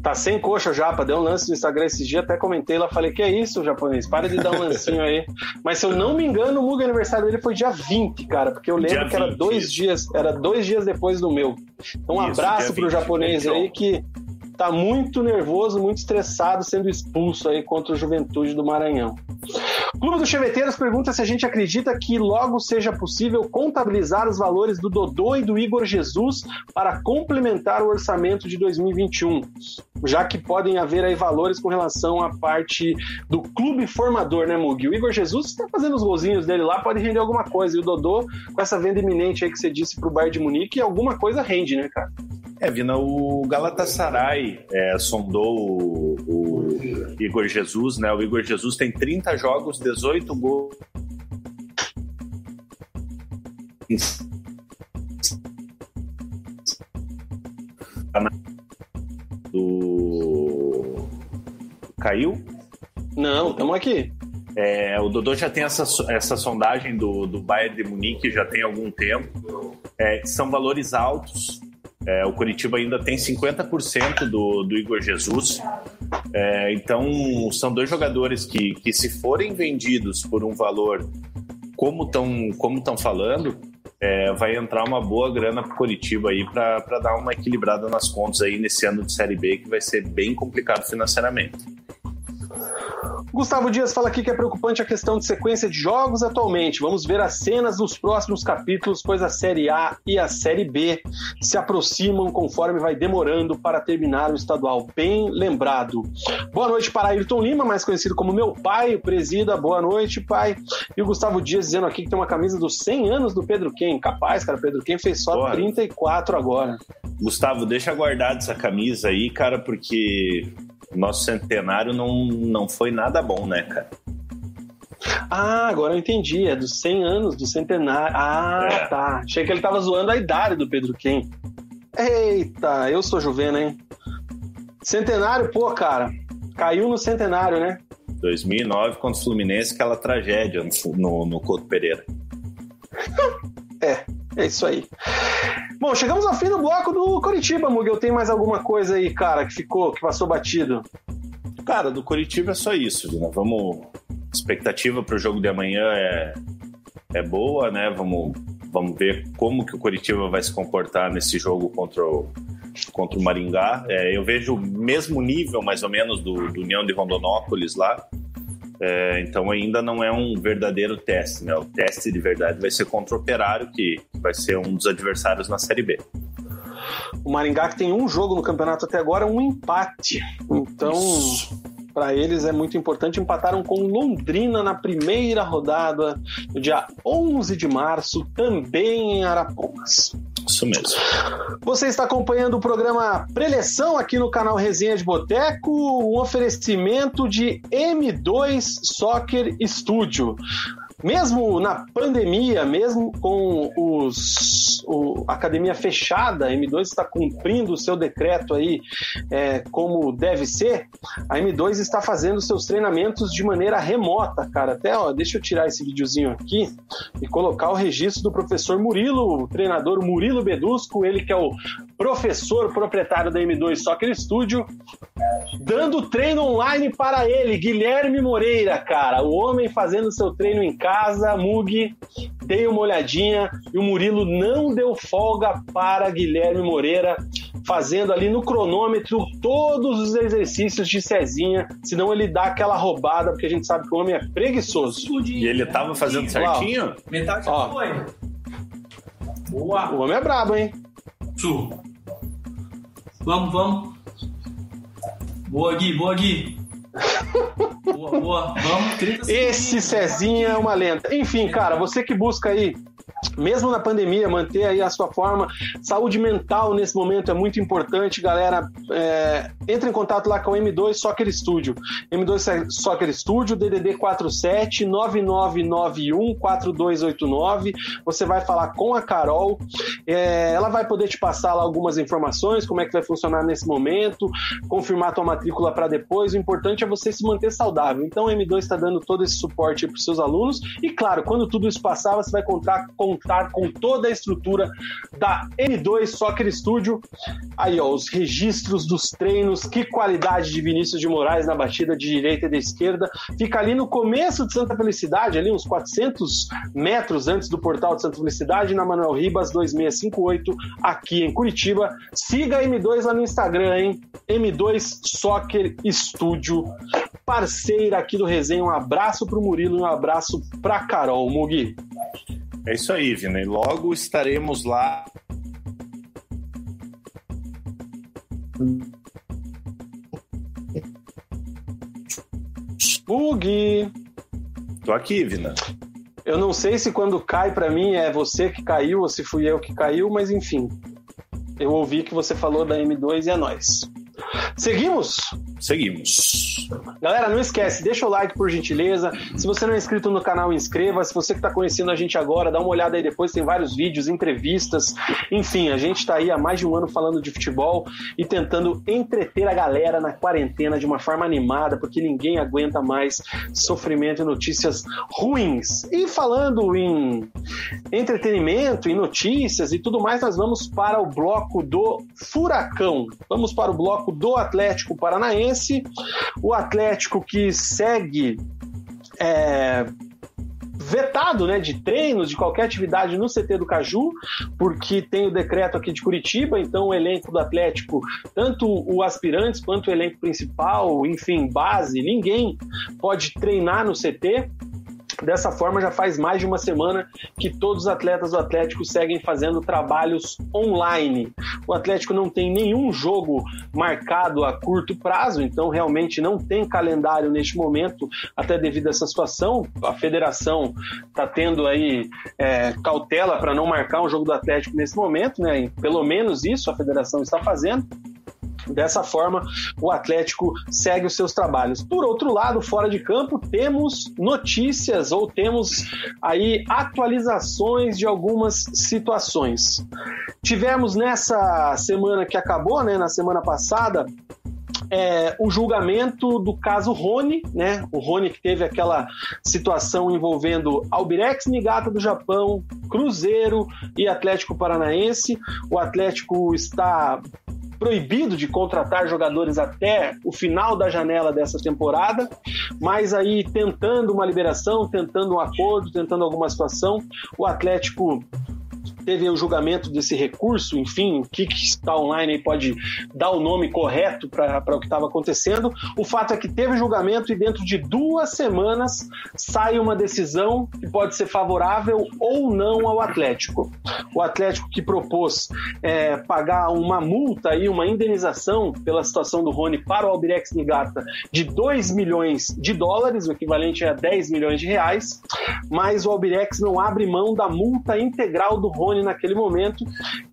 Tá sem coxa o Japa, deu um lance no Instagram esses dias, até comentei lá, falei, que é isso, japonês? Para de dar um lancinho aí. Mas se eu não me engano, o Muga aniversário dele foi dia 20, cara, porque eu lembro dia que era dois dias, era dois dias depois do meu. Então um isso, abraço pro japonês aí que tá muito nervoso, muito estressado, sendo expulso aí contra o Juventude do Maranhão. Clube dos Cheveteiros pergunta se a gente acredita que logo seja possível contabilizar os valores do Dodô e do Igor Jesus para complementar o orçamento de 2021, já que podem haver aí valores com relação à parte do clube formador, né, Mug? O Igor Jesus está fazendo os golzinhos dele lá, pode render alguma coisa, e o Dodô, com essa venda iminente aí que você disse para o Bayern de Munique, alguma coisa rende, né, cara? É, Vina, o Galatasaray é, sondou o, o, Igor Jesus, né? O Igor Jesus tem 30 jogos, 18 gols. Do. Caiu? Não, estamos aqui. É, o Dodô já tem essa, essa sondagem do, do Bayern de Munique já tem algum tempo. É, são valores altos. É, o Curitiba ainda tem 50% do, do Igor Jesus. É, então, são dois jogadores que, que, se forem vendidos por um valor como estão como tão falando, é, vai entrar uma boa grana para Curitiba aí para dar uma equilibrada nas contas aí nesse ano de Série B, que vai ser bem complicado financeiramente. Gustavo Dias fala aqui que é preocupante a questão de sequência de jogos atualmente. Vamos ver as cenas dos próximos capítulos, pois a Série A e a Série B se aproximam conforme vai demorando para terminar o estadual. Bem lembrado. Boa noite para Ayrton Lima, mais conhecido como meu pai, o presida. Boa noite, pai. E o Gustavo Dias dizendo aqui que tem uma camisa dos 100 anos do Pedro Ken. Capaz, cara, Pedro Ken fez só Porra. 34 agora. Gustavo, deixa guardado essa camisa aí, cara, porque nosso centenário não, não foi nada bom, né, cara? Ah, agora eu entendi. É dos 100 anos do centenário. Ah, é. tá. Achei que ele tava zoando a idade do Pedro Quem. Eita, eu sou juvena, hein? Centenário, pô, cara. Caiu no centenário, né? 2009 contra o Fluminense, aquela tragédia no, no, no Couto Pereira. é, é isso aí. Bom, chegamos ao fim do bloco do Coritiba, Mugel. Tem mais alguma coisa aí, cara, que ficou, que passou batido? Cara, do Coritiba é só isso, né? Vamos. Expectativa para o jogo de amanhã é, é boa, né? Vamos, vamos ver como que o Coritiba vai se comportar nesse jogo contra o, contra o Maringá. É, eu vejo o mesmo nível, mais ou menos, do, do União de Rondonópolis lá. É, então ainda não é um verdadeiro teste, né? O teste de verdade vai ser contra o Operário, que vai ser um dos adversários na Série B. O Maringá que tem um jogo no campeonato até agora, um empate. Então, para eles é muito importante. Empataram com Londrina na primeira rodada, no dia 11 de março, também em Arapongas. Isso mesmo. Você está acompanhando o programa Preleção aqui no canal Resenha de Boteco, um oferecimento de M2 Soccer Studio mesmo na pandemia, mesmo com os, o, a academia fechada, a M2 está cumprindo o seu decreto aí é, como deve ser, a M2 está fazendo seus treinamentos de maneira remota, cara. Até, ó, deixa eu tirar esse videozinho aqui e colocar o registro do professor Murilo, o treinador Murilo Bedusco, ele que é o professor proprietário da M2 Soccer Studio, dando treino online para ele, Guilherme Moreira, cara. O homem fazendo seu treino em casa, Mug, dei uma olhadinha e o Murilo não deu folga para Guilherme Moreira, fazendo ali no cronômetro todos os exercícios de Cezinha, senão ele dá aquela roubada, porque a gente sabe que o homem é preguiçoso. E ele tava fazendo certinho? Metade Ó. foi. Boa. O homem é brabo, hein? Su. Vamos, vamos. Boa, Gui, boa, Gui. Boa, boa. Vamos, 30 Esse Cezinha é uma lenda. Enfim, cara, você que busca aí mesmo na pandemia, manter aí a sua forma. Saúde mental nesse momento é muito importante, galera. É, entre em contato lá com o M2 Soccer Studio. M2 Soccer Studio, DDD 47 9991 4289. Você vai falar com a Carol. É, ela vai poder te passar lá algumas informações, como é que vai funcionar nesse momento, confirmar tua matrícula para depois. O importante é você se manter saudável. Então, o M2 está dando todo esse suporte para os seus alunos. E claro, quando tudo isso passar, você vai contar contar com toda a estrutura da M2 Soccer Studio. Aí, ó, os registros dos treinos, que qualidade de Vinícius de Moraes na batida de direita e de esquerda. Fica ali no começo de Santa Felicidade, ali uns 400 metros antes do portal de Santa Felicidade, na Manuel Ribas 2658, aqui em Curitiba. Siga a M2 lá no Instagram, hein? M2 Soccer Studio, parceira aqui do Resenha. Um abraço pro Murilo e um abraço pra Carol Mugi. É isso aí, Vina. E logo estaremos lá. Bug! Tô aqui, Vina. Eu não sei se quando cai para mim é você que caiu ou se fui eu que caiu, mas enfim. Eu ouvi que você falou da M2 e é nós. Seguimos? Seguimos. Galera, não esquece, deixa o like por gentileza. Se você não é inscrito no canal, inscreva. Se você que está conhecendo a gente agora, dá uma olhada aí depois, tem vários vídeos, entrevistas. Enfim, a gente está aí há mais de um ano falando de futebol e tentando entreter a galera na quarentena de uma forma animada, porque ninguém aguenta mais sofrimento e notícias ruins. E falando em entretenimento, em notícias e tudo mais, nós vamos para o bloco do Furacão. Vamos para o bloco do Atlético Paranaense. O Atlético que segue é, vetado né, de treinos, de qualquer atividade no CT do Caju, porque tem o decreto aqui de Curitiba, então o elenco do Atlético, tanto o aspirantes quanto o elenco principal, enfim, base, ninguém pode treinar no CT. Dessa forma, já faz mais de uma semana que todos os atletas do Atlético seguem fazendo trabalhos online. O Atlético não tem nenhum jogo marcado a curto prazo, então realmente não tem calendário neste momento, até devido a essa situação. A federação está tendo aí é, cautela para não marcar um jogo do Atlético nesse momento, né? Pelo menos isso a federação está fazendo. Dessa forma, o Atlético segue os seus trabalhos. Por outro lado, fora de campo, temos notícias ou temos aí atualizações de algumas situações. Tivemos nessa semana que acabou, né, na semana passada, é, o julgamento do caso Rony, né? O Rony que teve aquela situação envolvendo Albirex Niigata do Japão, Cruzeiro e Atlético Paranaense. O Atlético está proibido de contratar jogadores até o final da janela dessa temporada, mas aí tentando uma liberação, tentando um acordo, tentando alguma situação, o Atlético teve o julgamento desse recurso, enfim, o que está online pode dar o nome correto para o que estava acontecendo. O fato é que teve julgamento e dentro de duas semanas sai uma decisão que pode ser favorável ou não ao Atlético. O Atlético que propôs é, pagar uma multa e uma indenização pela situação do Rony para o Albirex Nigata de 2 milhões de dólares, o equivalente a 10 milhões de reais, mas o Albirex não abre mão da multa integral do Rony naquele momento,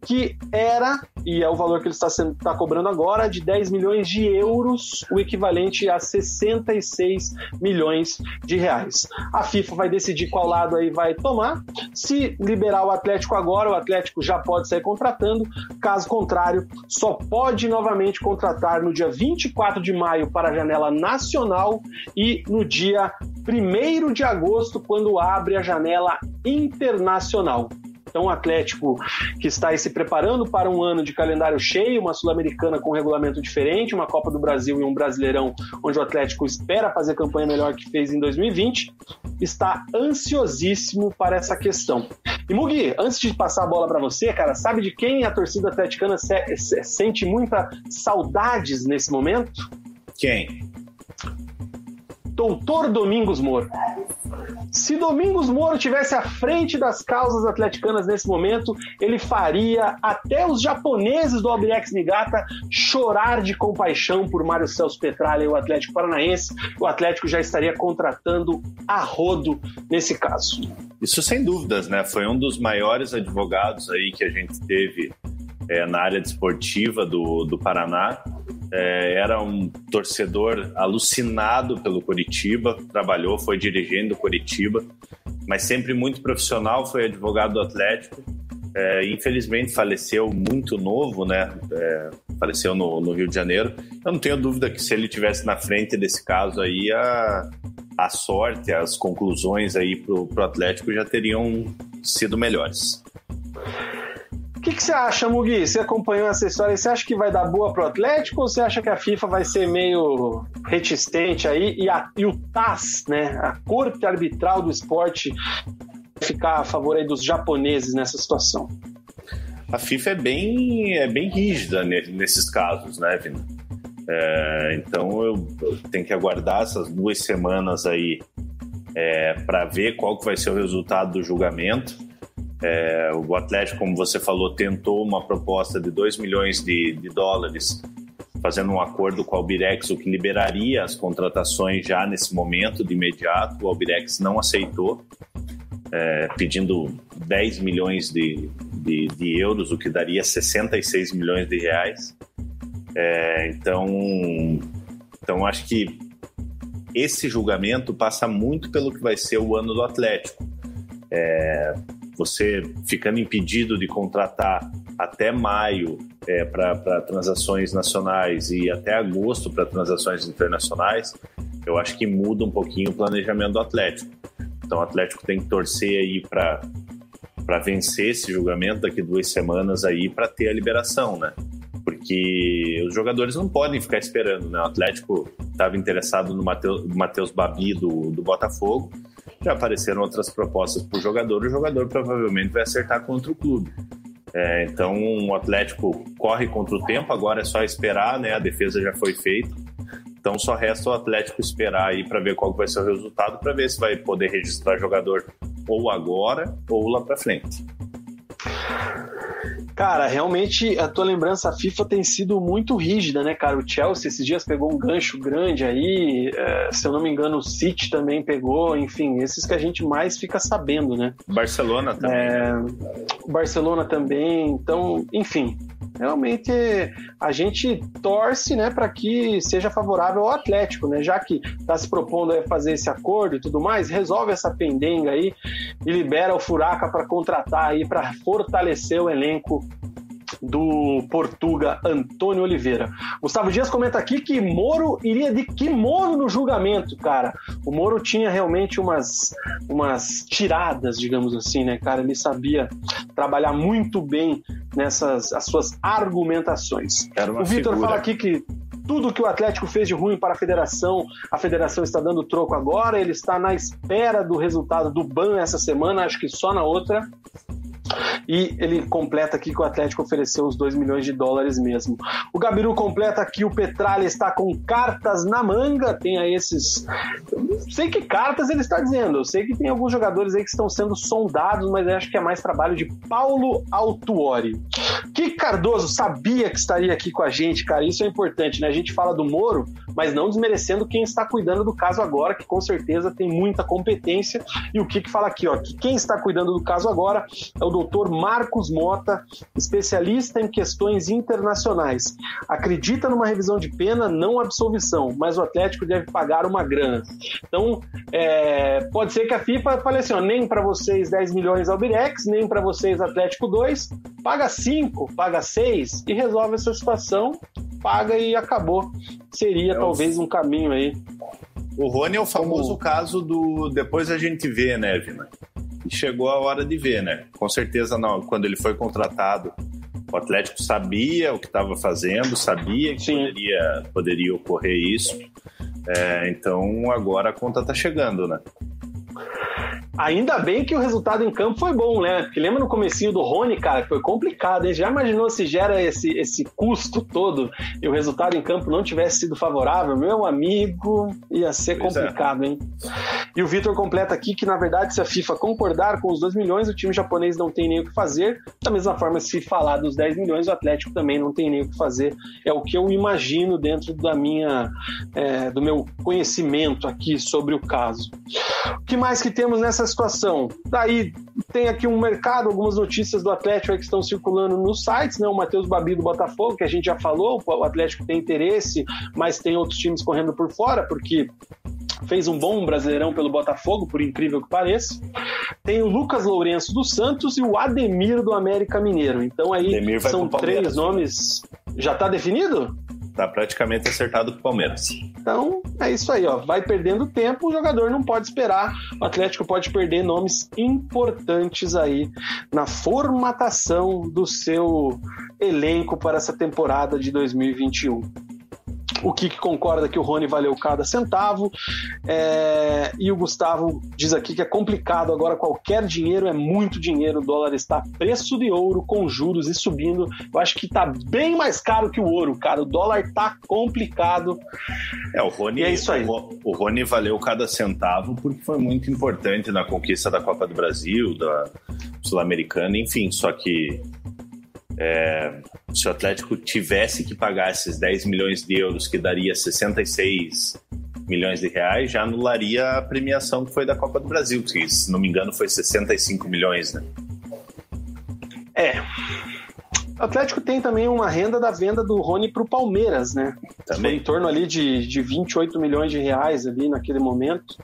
que era, e é o valor que ele está, sendo, está cobrando agora, de 10 milhões de euros, o equivalente a 66 milhões de reais. A FIFA vai decidir qual lado aí vai tomar. Se liberar o Atlético agora, o Atlético já pode sair contratando, caso contrário, só pode novamente contratar no dia 24 de maio para a janela nacional e no dia 1 de agosto, quando abre a janela internacional. Então, o Atlético que está aí se preparando para um ano de calendário cheio, uma Sul-Americana com regulamento diferente, uma Copa do Brasil e um Brasileirão, onde o Atlético espera fazer campanha melhor que fez em 2020, está ansiosíssimo para essa questão. E Mugi, antes de passar a bola para você, cara, sabe de quem a torcida atleticana se, se, sente muita saudades nesse momento? Quem? Doutor Domingos Moro. Se Domingos Moro tivesse à frente das causas atleticanas nesse momento, ele faria até os japoneses do Albirex Nigata chorar de compaixão por Mário Celso Petralha e o Atlético Paranaense. O Atlético já estaria contratando a rodo nesse caso. Isso sem dúvidas, né? Foi um dos maiores advogados aí que a gente teve é, na área desportiva do, do Paraná. É, era um torcedor alucinado pelo Curitiba, trabalhou, foi dirigindo o Curitiba, mas sempre muito profissional, foi advogado do Atlético. É, infelizmente faleceu muito novo, né? É, faleceu no, no, Rio de Janeiro. Eu não tenho dúvida que se ele tivesse na frente desse caso aí, a, a sorte, as conclusões aí pro, pro Atlético já teriam sido melhores que, que você acha, Mugi? Você acompanhou essa história? Você acha que vai dar boa pro Atlético ou você acha que a FIFA vai ser meio reticente aí e, a, e o TAS, né, a corte arbitral do esporte, ficar a favor aí dos japoneses nessa situação? A FIFA é bem, é bem rígida nesses casos, né, Vina? É, então eu, eu, tenho que aguardar essas duas semanas aí é, para ver qual que vai ser o resultado do julgamento. É, o Atlético, como você falou, tentou uma proposta de 2 milhões de, de dólares, fazendo um acordo com a Albirex, o que liberaria as contratações já nesse momento, de imediato. O Albirex não aceitou, é, pedindo 10 milhões de, de, de, euros, o que daria 66 milhões de reais. É, então, Então, acho que esse julgamento passa muito pelo que vai ser o ano do Atlético. É, você ficando impedido de contratar até maio é, para transações nacionais e até agosto para transações internacionais, eu acho que muda um pouquinho o planejamento do Atlético. Então o Atlético tem que torcer aí para para vencer esse julgamento daqui duas semanas aí para ter a liberação, né? Porque os jogadores não podem ficar esperando, né? O Atlético estava interessado no Matheus Babi do, do Botafogo, já apareceram outras propostas para o jogador, o jogador provavelmente vai acertar contra o clube. É, então o Atlético corre contra o tempo, agora é só esperar, né? A defesa já foi feita. Então só resta o Atlético esperar aí para ver qual vai ser o resultado, para ver se vai poder registrar jogador ou agora ou lá para frente. Cara, realmente a tua lembrança FIFA tem sido muito rígida, né, cara? O Chelsea esses dias pegou um gancho grande aí, é, se eu não me engano, o City também pegou, enfim, esses que a gente mais fica sabendo, né? Barcelona também. É, Barcelona também, então, enfim, realmente a gente torce né, para que seja favorável ao Atlético, né? Já que está se propondo a fazer esse acordo e tudo mais, resolve essa pendenga aí e libera o Furaca para contratar aí para fortalecer o elenco do Portuga Antônio Oliveira. Gustavo Dias comenta aqui que Moro iria de kimono no julgamento, cara. O Moro tinha realmente umas, umas tiradas, digamos assim, né, cara? Ele sabia trabalhar muito bem nessas as suas argumentações. o Vitor fala aqui que tudo que o Atlético fez de ruim para a federação, a federação está dando troco agora, ele está na espera do resultado do BAN essa semana, acho que só na outra. E ele completa aqui que o Atlético ofereceu os 2 milhões de dólares mesmo. O Gabiru completa aqui o Petralha está com cartas na manga. Tem aí esses. sei que cartas ele está dizendo. Eu sei que tem alguns jogadores aí que estão sendo sondados, mas acho que é mais trabalho de Paulo Altuori. Que Cardoso sabia que estaria aqui com a gente, cara. Isso é importante, né? A gente fala do Moro, mas não desmerecendo quem está cuidando do caso agora, que com certeza tem muita competência. E o que fala aqui, ó, que quem está cuidando do caso agora é o doutor Marcos Mota, especialista em questões internacionais. Acredita numa revisão de pena, não absolvição, mas o Atlético deve pagar uma grana. Então, é, pode ser que a FIFA fale assim: ó, nem para vocês 10 milhões Albirex, nem para vocês Atlético 2, paga 5, paga 6 e resolve essa situação, paga e acabou. Seria é talvez um caminho aí. O Rony é o famoso Como... caso do depois a gente vê, né, Vina? E chegou a hora de ver, né? Com certeza, não, quando ele foi contratado, o Atlético sabia o que estava fazendo, sabia que poderia, poderia ocorrer isso. É, então agora a conta está chegando, né? Ainda bem que o resultado em campo foi bom, né? Porque lembra no comecinho do Rony, cara, que foi complicado, hein? Já imaginou se gera esse, esse custo todo e o resultado em campo não tivesse sido favorável? Meu amigo, ia ser pois é. complicado, é. hein? E o Vitor completa aqui que, na verdade, se a FIFA concordar com os 2 milhões, o time japonês não tem nem o que fazer. Da mesma forma, se falar dos 10 milhões, o Atlético também não tem nem o que fazer. É o que eu imagino dentro da minha, é, do meu conhecimento aqui sobre o caso. O que mais que temos nessa essa situação. Daí tem aqui um mercado, algumas notícias do Atlético que estão circulando nos sites, né? O Matheus Babi do Botafogo, que a gente já falou, o Atlético tem interesse, mas tem outros times correndo por fora, porque fez um bom brasileirão pelo Botafogo, por incrível que pareça. Tem o Lucas Lourenço do Santos e o Ademir do América Mineiro. Então aí são três nomes. Já está definido? Tá praticamente acertado com o Palmeiras. Então, é isso aí, ó. Vai perdendo tempo, o jogador não pode esperar. O Atlético pode perder nomes importantes aí na formatação do seu elenco para essa temporada de 2021 o Kik concorda que o Rony valeu cada centavo. É, e o Gustavo diz aqui que é complicado agora, qualquer dinheiro é muito dinheiro. O dólar está preço de ouro, com juros e subindo. Eu acho que está bem mais caro que o ouro, cara. O dólar está complicado. É, o Rony, e é isso aí. O, o Rony valeu cada centavo porque foi muito importante na conquista da Copa do Brasil, da Sul-Americana, enfim. Só que é, se o Atlético tivesse que pagar esses 10 milhões de euros, que daria 66 milhões de reais, já anularia a premiação que foi da Copa do Brasil, que, se não me engano, foi 65 milhões, né? É. O Atlético tem também uma renda da venda do Rony para o Palmeiras, né? Também. Foi em torno ali de, de 28 milhões de reais ali naquele momento.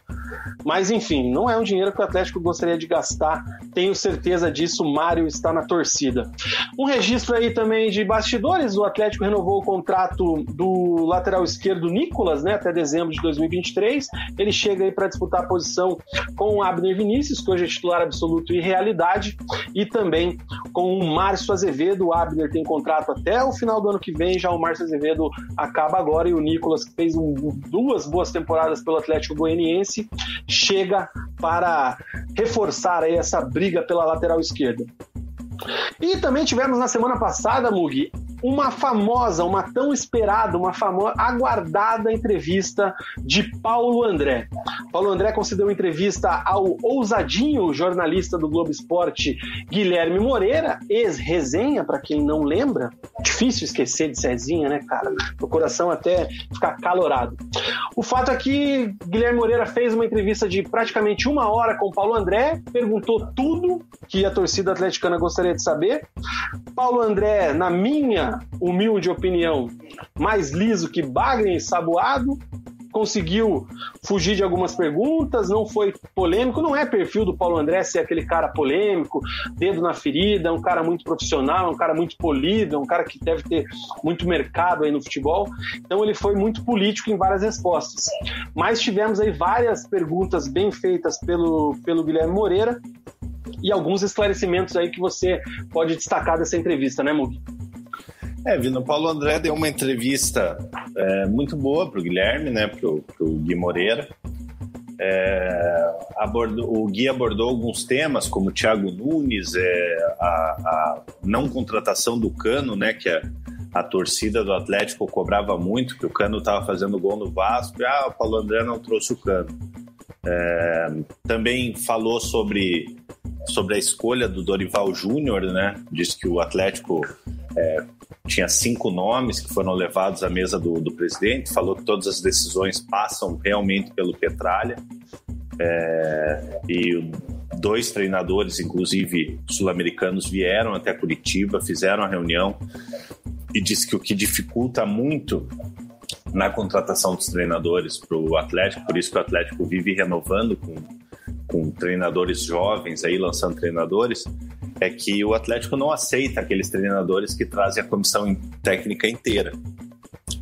Mas enfim, não é um dinheiro que o Atlético gostaria de gastar. Tenho certeza disso. Mário está na torcida. Um registro aí também de bastidores: o Atlético renovou o contrato do lateral esquerdo Nicolas, né? Até dezembro de 2023. Ele chega aí para disputar a posição com o Abner Vinícius, que hoje é titular absoluto e realidade, e também com o Márcio Azevedo. O Abner tem contrato até o final do ano que vem, já o Márcio Azevedo acaba agora e o Nicolas, que fez um, duas boas temporadas pelo Atlético Goianiense, chega para reforçar essa briga pela lateral esquerda. E também tivemos na semana passada, Mugi, uma famosa, uma tão esperada, uma famosa, aguardada entrevista de Paulo André. Paulo André concedeu entrevista ao ousadinho jornalista do Globo Esporte, Guilherme Moreira, ex-resenha, para quem não lembra. Difícil esquecer de Cezinha, né, cara? O coração até ficar calorado. O fato é que Guilherme Moreira fez uma entrevista de praticamente uma hora com Paulo André, perguntou tudo que a torcida atleticana gostaria de saber. Paulo André, na minha humilde opinião, mais liso que bagre e saboado, conseguiu fugir de algumas perguntas, não foi polêmico, não é perfil do Paulo André ser aquele cara polêmico, dedo na ferida, um cara muito profissional, um cara muito polido, um cara que deve ter muito mercado aí no futebol. Então ele foi muito político em várias respostas. Mas tivemos aí várias perguntas bem feitas pelo, pelo Guilherme Moreira e alguns esclarecimentos aí que você pode destacar dessa entrevista, né, Mugi? É, Vino Paulo André deu uma entrevista é, muito boa para o Guilherme, né, para o Gui Moreira. É, abordou, o Gui abordou alguns temas, como o Thiago Nunes, é, a, a, não contratação do Cano, né, que a, a torcida do Atlético cobrava muito, que o Cano estava fazendo gol no Vasco, e ah, o Paulo André não trouxe o Cano. É, também falou sobre, sobre a escolha do Dorival Júnior, né? Diz que o Atlético é, tinha cinco nomes que foram levados à mesa do, do, presidente, falou que todas as decisões passam realmente pelo Petralha. É, e dois treinadores, inclusive sul-americanos, vieram até Curitiba, fizeram a reunião e disse que o que dificulta muito na contratação dos treinadores para o Atlético, por isso que o Atlético vive renovando com, com treinadores jovens aí, lançando treinadores, é que o Atlético não aceita aqueles treinadores que trazem a comissão técnica inteira.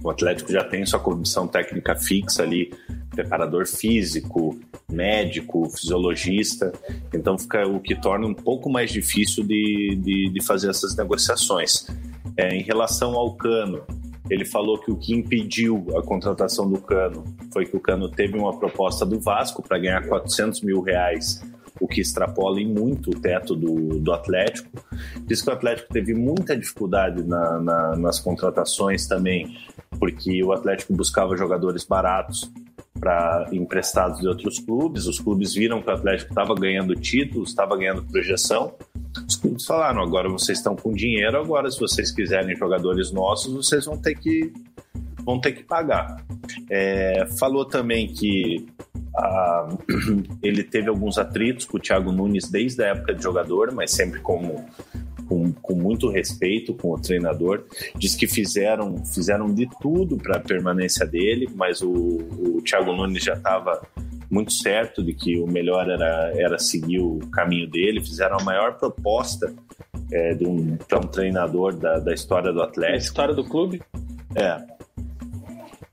O Atlético já tem sua comissão técnica fixa ali, preparador físico, médico, fisiologista, então fica o que torna um pouco mais difícil de, de, de fazer essas negociações. É, em relação ao Cano, ele falou que o que impediu a contratação do Cano foi que o Cano teve uma proposta do Vasco para ganhar 400 mil reais, o que extrapola em muito o teto do, do Atlético. Diz que o Atlético teve muita dificuldade na, na, nas contratações também, porque o Atlético buscava jogadores baratos para emprestados de outros clubes. Os clubes viram que o Atlético estava ganhando títulos, estava ganhando projeção os clubes falaram: agora vocês estão com dinheiro, agora se vocês quiserem jogadores nossos, vocês vão ter que, vão ter que pagar. É, falou também que ah, ele teve alguns atritos com o Thiago Nunes desde a época de jogador, mas sempre com, com, com muito respeito com o treinador. Diz que fizeram, fizeram de tudo para a permanência dele, mas o, o Thiago Nunes já estava muito certo de que o melhor era, era seguir o caminho dele, fizeram a maior proposta é, de um, para um treinador da, da história do Atlético. A história do clube? É.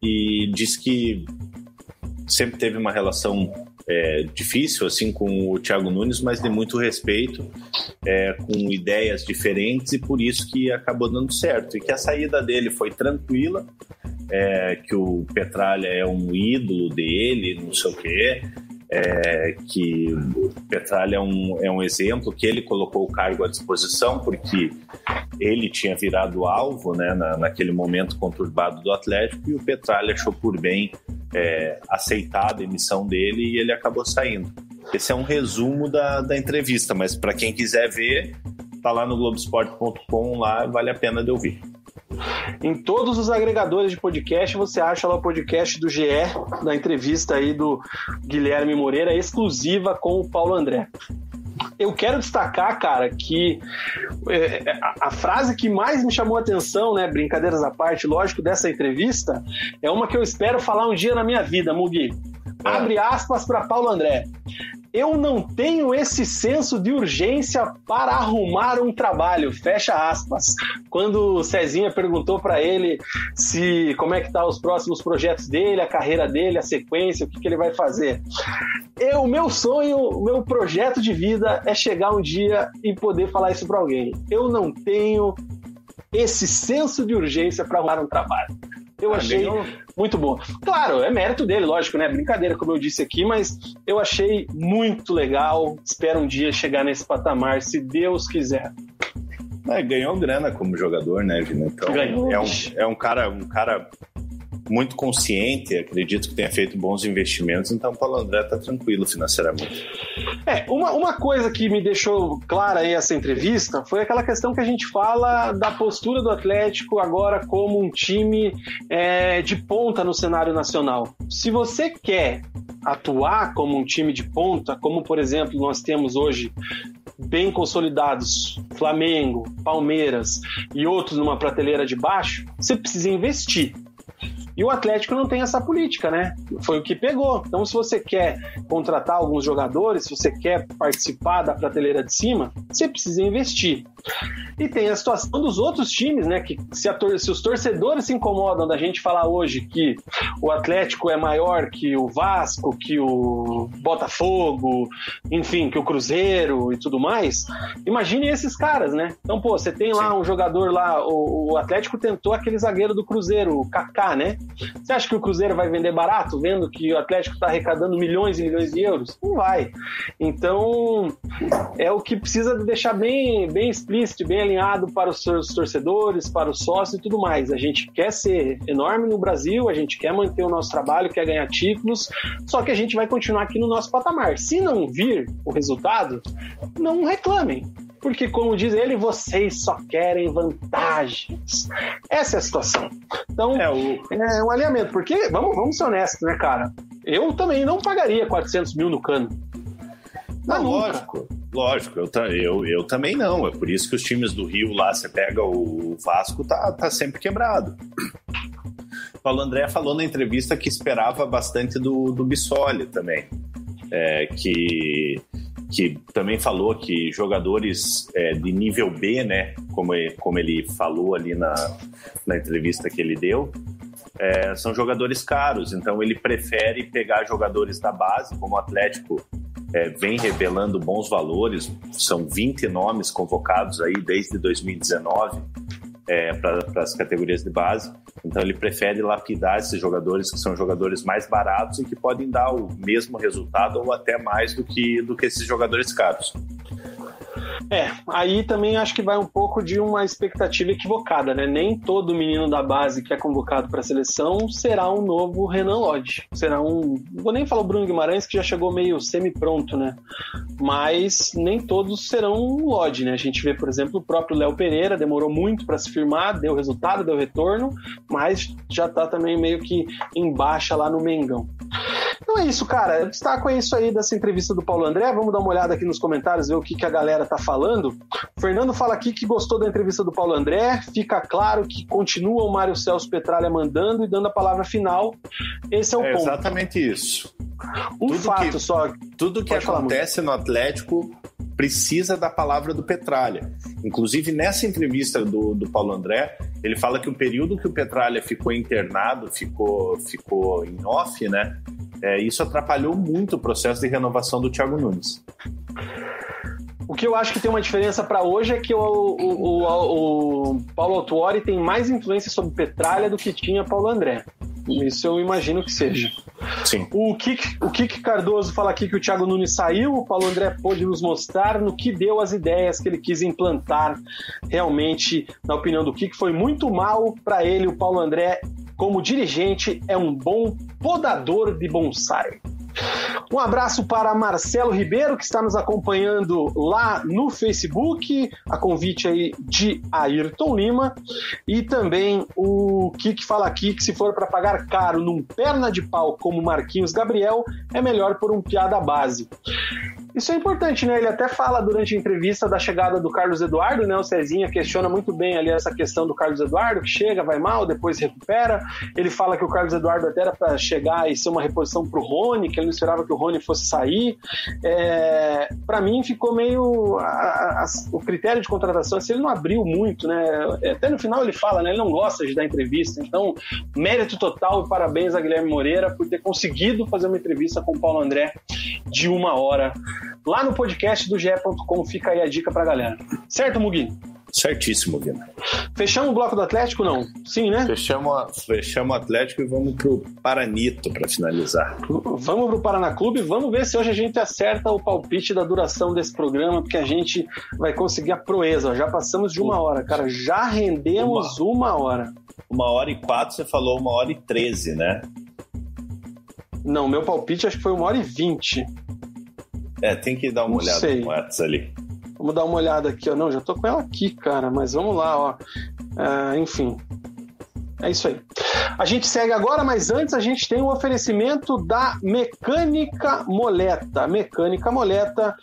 E diz que sempre teve uma relação é, difícil assim com o Thiago Nunes, mas de muito respeito, é, com ideias diferentes e por isso que acabou dando certo. E que a saída dele foi tranquila, é, que o Petralha é um ídolo dele, não sei o quê. É, que Petralha é um, é um exemplo que ele colocou o cargo à disposição porque ele tinha virado alvo né, na, naquele momento conturbado do Atlético e o Petralha achou por bem é, aceitar a demissão dele e ele acabou saindo. Esse é um resumo da, da entrevista, mas para quem quiser ver, tá lá no Globoesporte.com, lá vale a pena de ouvir. Em todos os agregadores de podcast, você acha lá o podcast do GE, da entrevista aí do Guilherme Moreira, exclusiva com o Paulo André. Eu quero destacar, cara, que é, a, frase que mais me chamou a atenção, né, brincadeiras à parte, lógico, dessa entrevista, é uma que eu espero falar um dia na minha vida, Mugi. É. Abre aspas para Paulo André eu não tenho esse senso de urgência para arrumar um trabalho, fecha aspas. Quando o Cezinha perguntou para ele se como é que tá os próximos projetos dele, a carreira dele, a sequência, o que, que ele vai fazer. O meu sonho, o meu projeto de vida é chegar um dia e poder falar isso para alguém. Eu não tenho esse senso de urgência para arrumar um trabalho. Eu ah, achei muito bom. Claro, é mérito dele, lógico, né? Brincadeira, como eu disse aqui, mas eu achei muito legal. Espero um dia chegar nesse patamar, se Deus quiser. É, ganhou grana como jogador, né, Vina? Então, ganhou. É um, é um cara, um cara muito consciente, acredito que tenha feito bons investimentos, então o Paulo André está tranquilo financeiramente. É, uma, uma coisa que me deixou clara aí essa entrevista foi aquela questão que a gente fala da postura do Atlético agora como um time é, de ponta no cenário nacional. Se você quer atuar como um time de ponta, como por exemplo nós temos hoje bem consolidados, Flamengo, Palmeiras e outros numa prateleira de baixo, você precisa investir. E o Atlético não tem essa política, né? Foi o que pegou. Então, se você quer contratar alguns jogadores, se você quer participar da prateleira de cima, você precisa investir. E tem a situação dos outros times, né? Que se, a, se, os torcedores se incomodam da gente falar hoje que o Atlético é maior que o Vasco, que o Botafogo, enfim, que o Cruzeiro e tudo mais, imagine esses caras, né? Então, pô, você tem lá Sim. um jogador lá, o, o, Atlético tentou aquele zagueiro do Cruzeiro, o Kaká, né? Você acha que o Cruzeiro vai vender barato, vendo que o Atlético está arrecadando milhões e milhões de euros? Não vai. Então, é o que precisa deixar bem, bem explícito, bem alinhado para os seus torcedores, para os sócios e tudo mais. A gente quer ser enorme no Brasil, a gente quer manter o nosso trabalho, quer ganhar títulos, só que a gente vai continuar aqui no nosso patamar. Se não vir o resultado, não reclamem porque, como diz ele, vocês só querem vantagens. Essa é a situação. Então, é, o... é um alinhamento. Porque, vamos, vamos ser honestos, né, cara? Eu também não pagaria 400 mil no cano. Não, lógico. Lógico, eu, eu, eu também não. É por isso que os times do Rio lá, você pega o Vasco, tá, tá sempre quebrado. O Paulo André falou na entrevista que esperava bastante do, do Bissoli também. É, que que também falou que jogadores é, de nível B, né, como, como ele falou ali na, na entrevista que ele deu, é, são jogadores caros, então ele prefere pegar jogadores da base, como o Atlético é, vem revelando bons valores, são 20 nomes convocados aí desde 2019 é, para as categorias de base. Então ele prefere lapidar esses jogadores que são jogadores mais baratos e que podem dar o mesmo resultado ou até mais do que, do que esses jogadores caros. É, aí também acho que vai um pouco de uma expectativa equivocada, né? Nem todo menino da base que é convocado para a seleção será um novo Renan Lodge. Será um. Vou nem falar o Bruno Guimarães, que já chegou meio semi-pronto, né? Mas nem todos serão Lodge, né? A gente vê, por exemplo, o próprio Léo Pereira, demorou muito para se firmar, deu resultado, deu retorno, mas já tá também meio que em baixa lá no Mengão. Então é isso, cara. Destaco isso aí dessa entrevista do Paulo André. Vamos dar uma olhada aqui nos comentários, ver o que, que a galera tá falando. O Fernando fala aqui que gostou da entrevista do Paulo André. Fica claro que continua o Mário Celso Petralha mandando e dando a palavra final. Esse é o é ponto. Exatamente isso. Um tudo fato que, só. Tudo que acontece no Atlético precisa da palavra do Petralha. Inclusive, nessa entrevista do, do Paulo André, ele fala que o período que o Petralha ficou internado, ficou, ficou em off, né? É, isso atrapalhou muito o processo de renovação do Thiago Nunes. O que eu acho que tem uma diferença para hoje é que o, o, o, o Paulo Autuori tem mais influência sobre Petralha do que tinha Paulo André. Isso eu imagino que seja. Sim. O Kik, o Kik Cardoso fala aqui que o Thiago Nunes saiu, o Paulo André pôde nos mostrar no que deu as ideias que ele quis implantar. Realmente, na opinião do Kik, foi muito mal para ele. O Paulo André, como dirigente, é um bom podador de bonsai. Um abraço para Marcelo Ribeiro, que está nos acompanhando lá no Facebook, a convite aí de Ayrton Lima, e também o Kik fala aqui que se for para pagar caro num perna de pau como Marquinhos Gabriel, é melhor por um piada base. Isso é importante, né? Ele até fala durante a entrevista da chegada do Carlos Eduardo, né? O Cezinha questiona muito bem ali essa questão do Carlos Eduardo, que chega, vai mal, depois recupera. Ele fala que o Carlos Eduardo até era para chegar e ser uma reposição para o Rony, que ele não esperava que o Rony fosse sair. É, para mim ficou meio a, a, o critério de contratação, assim, ele não abriu muito, né? Até no final ele fala, né? Ele não gosta de dar entrevista. Então, mérito total e parabéns a Guilherme Moreira por ter conseguido fazer uma entrevista com o Paulo André de uma hora lá no podcast do GE.com. Fica aí a dica pra galera. Certo, Mugi? Certíssimo, Guilherme. Fechamos o bloco do Atlético, não? Sim, né? Fechamos, fechamos o Atlético e vamos pro Paranito para finalizar. Vamos pro Paraná Clube, vamos ver se hoje a gente acerta o palpite da duração desse programa, porque a gente vai conseguir a proeza. Já passamos de uma hora, cara. Já rendemos uma, uma hora. Uma hora e quatro, você falou uma hora e treze, né? Não, meu palpite acho que foi uma hora e vinte. É, tem que dar uma não olhada sei. no WhatsApp ali. Vamos dar uma olhada aqui, ó. Não, já tô com ela aqui, cara, mas vamos lá, ó. Uh, enfim. É isso aí. A gente segue agora, mas antes a gente tem o um oferecimento da Mecânica Moleta. Mecânica Moleta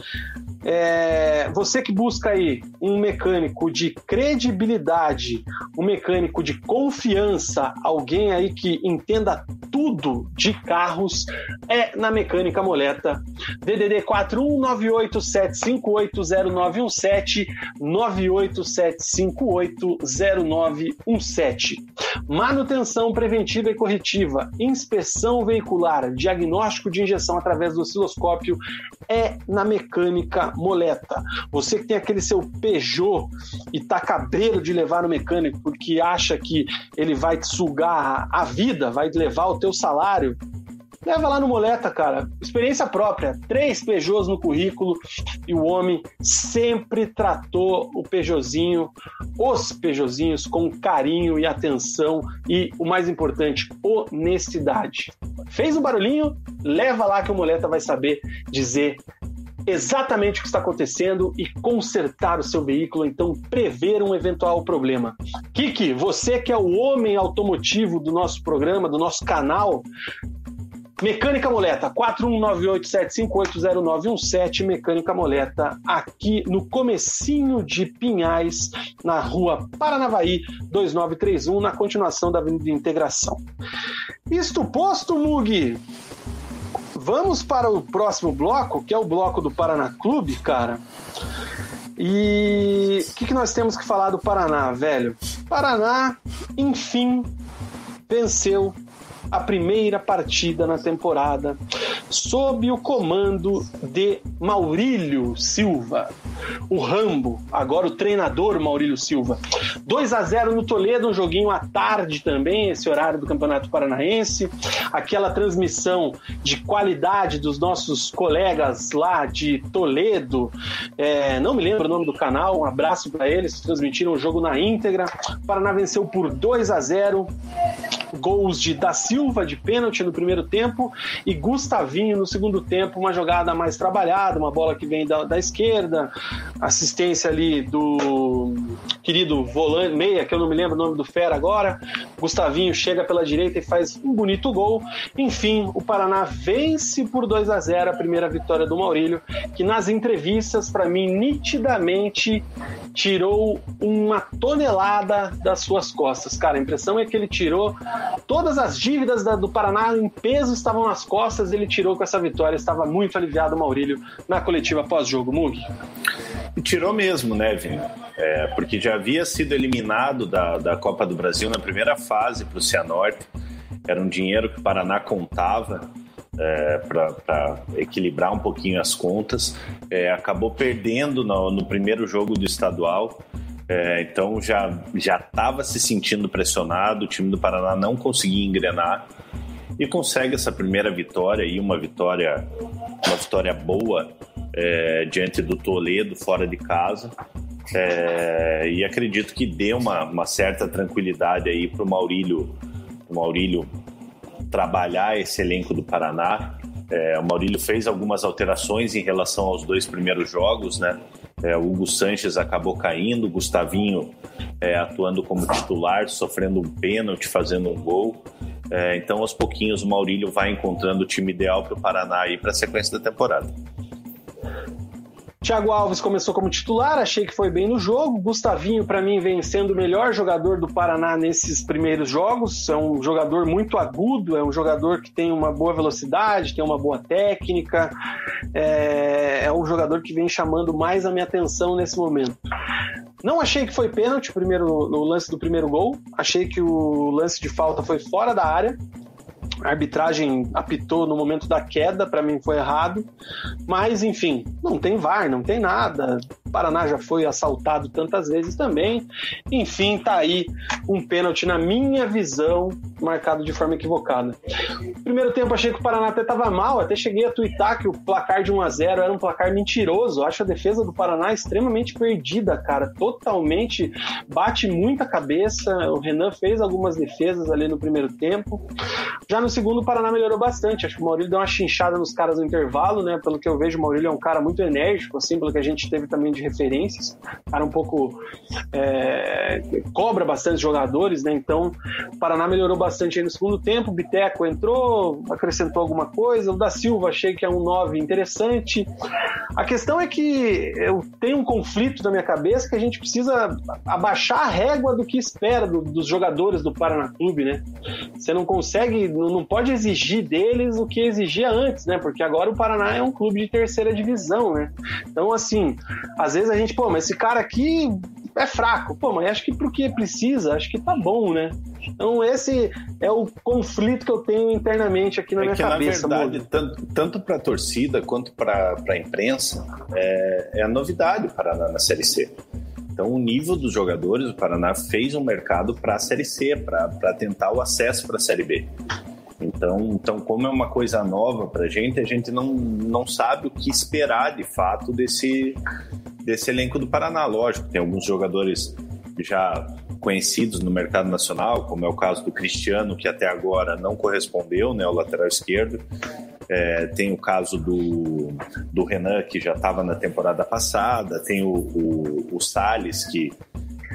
é, você que busca aí um mecânico de credibilidade, um mecânico de confiança, alguém aí que entenda tudo de carros, é na Mecânica Moleta. DDD 41987580917 987580917. Manutenção preventiva e corretiva, inspeção veicular, diagnóstico de injeção através do osciloscópio é na Mecânica moleta. Você que tem aquele seu Peugeot e tá cabreiro de levar no mecânico porque acha que ele vai te sugar a vida, vai levar o teu salário, Leva lá no Moleta, cara. Experiência própria. Três Peugeots no currículo e o homem sempre tratou o Peugeotzinho, os Peugeotzinhos, com carinho e atenção e, o mais importante, honestidade. Fez um barulhinho? Leva lá que o Moleta vai saber dizer exatamente o que está acontecendo e consertar o seu veículo, então prever um eventual problema. Kiki, você que é o homem automotivo do nosso programa, do nosso canal, Mecânica Moleta, 419875809117, Mecânica Moleta, aqui no comecinho de Pinhais, na rua Paranavaí 2931, na continuação da Avenida Integração. Isto posto, Mugi, Vamos para o próximo bloco, que é o bloco do Paraná Clube, cara. E o que, que nós temos que falar do Paraná, velho? Paraná, enfim, venceu a primeira partida na temporada sob o comando de Maurílio Silva, o Rambo, agora o treinador Maurílio Silva. 2 a 0 no Toledo, um joguinho à tarde também, esse horário do Campeonato Paranaense. Aquela transmissão de qualidade dos nossos colegas lá de Toledo, é, não me lembro o nome do canal, um abraço para eles, transmitiram o jogo na íntegra. O Paraná venceu por 2 a 0 gols de Da Silva de pênalti no primeiro tempo e Gustavinho no segundo tempo, uma jogada mais trabalhada, uma bola que vem da, da esquerda, assistência ali do querido volante meia, que eu não me lembro o nome do fera agora. Gustavinho chega pela direita e faz um bonito gol. Enfim, o Paraná vence por 2 a 0 a primeira vitória do Maurílio, que nas entrevistas para mim nitidamente tirou uma tonelada das suas costas. Cara, a impressão é que ele tirou todas as dívidas da, do Paraná em peso estavam nas costas, ele tirou com essa vitória, estava muito aliviado o Maurílio na coletiva pós-jogo. Mug. Tirou mesmo, né, Vini? É, porque já havia sido eliminado da, da Copa do Brasil na primeira fase para o Cianorte. Era um dinheiro que o Paraná contava é, para equilibrar um pouquinho as contas. É, acabou perdendo no, no, primeiro jogo do estadual. É, então já já estava se sentindo pressionado. O time do Paraná não conseguia engrenar e consegue essa primeira vitória e uma vitória uma vitória boa é, diante do Toledo fora de casa. É, e acredito que dê uma, uma certa tranquilidade aí para o Maurílio, Maurílio trabalhar esse elenco do Paraná. É, o Maurílio fez algumas alterações em relação aos dois primeiros jogos, né? É, o Hugo Sanches acabou caindo, o Gustavinho é, atuando como titular, sofrendo um pênalti, fazendo um gol. É, então, aos pouquinhos, o Maurílio vai encontrando o time ideal para o Paraná aí para a sequência da temporada. Thiago Alves começou como titular, achei que foi bem no jogo. Gustavinho, para mim, vem sendo o melhor jogador do Paraná nesses primeiros jogos. É um jogador muito agudo, é um jogador que tem uma boa velocidade, tem uma boa técnica. É, é um jogador que vem chamando mais a minha atenção nesse momento. Não achei que foi pênalti primeiro, no lance do primeiro gol. Achei que o lance de falta foi fora da área. A arbitragem apitou no momento da queda, para mim foi errado. Mas, enfim, não tem VAR, não tem nada. Paraná já foi assaltado tantas vezes também. Enfim, tá aí um pênalti, na minha visão, marcado de forma equivocada. Primeiro tempo achei que o Paraná até estava mal, até cheguei a twittar que o placar de 1 a 0 era um placar mentiroso. Acho a defesa do Paraná extremamente perdida, cara. Totalmente bate muita cabeça. O Renan fez algumas defesas ali no primeiro tempo. Já no segundo, o Paraná melhorou bastante. Acho que o Maurílio deu uma chinchada nos caras no intervalo, né? Pelo que eu vejo, o Maurílio é um cara muito enérgico, assim, pelo que a gente teve também de referências. Cara um pouco. É, cobra bastante jogadores, né? Então, o Paraná melhorou bastante aí no segundo tempo. O Biteco entrou, acrescentou alguma coisa. O da Silva achei que é um 9 interessante. A questão é que eu tenho um conflito na minha cabeça que a gente precisa abaixar a régua do que espera do, dos jogadores do Paraná Clube, né? Você não consegue não pode exigir deles o que exigia antes, né? Porque agora o Paraná é um clube de terceira divisão, né? Então, assim, às vezes a gente, pô, mas esse cara aqui é fraco. Pô, mas acho que pro que precisa, acho que tá bom, né? Então, esse é o conflito que eu tenho internamente aqui na é minha que, cabeça. Na verdade, tanto, tanto para a torcida quanto para a imprensa, é, é, a novidade o Paraná na Série C. Então, o nível dos jogadores, o Paraná fez um mercado para a Série C, para tentar o acesso para a Série B. Então, então, como é uma coisa nova para a gente, a gente não, não sabe o que esperar de fato desse, desse elenco do Paraná. Lógico, tem alguns jogadores já conhecidos no mercado nacional, como é o caso do Cristiano, que até agora não correspondeu, né, o lateral esquerdo. É, tem o caso do, do Renan, que já estava na temporada passada, tem o, o, o Salles, que,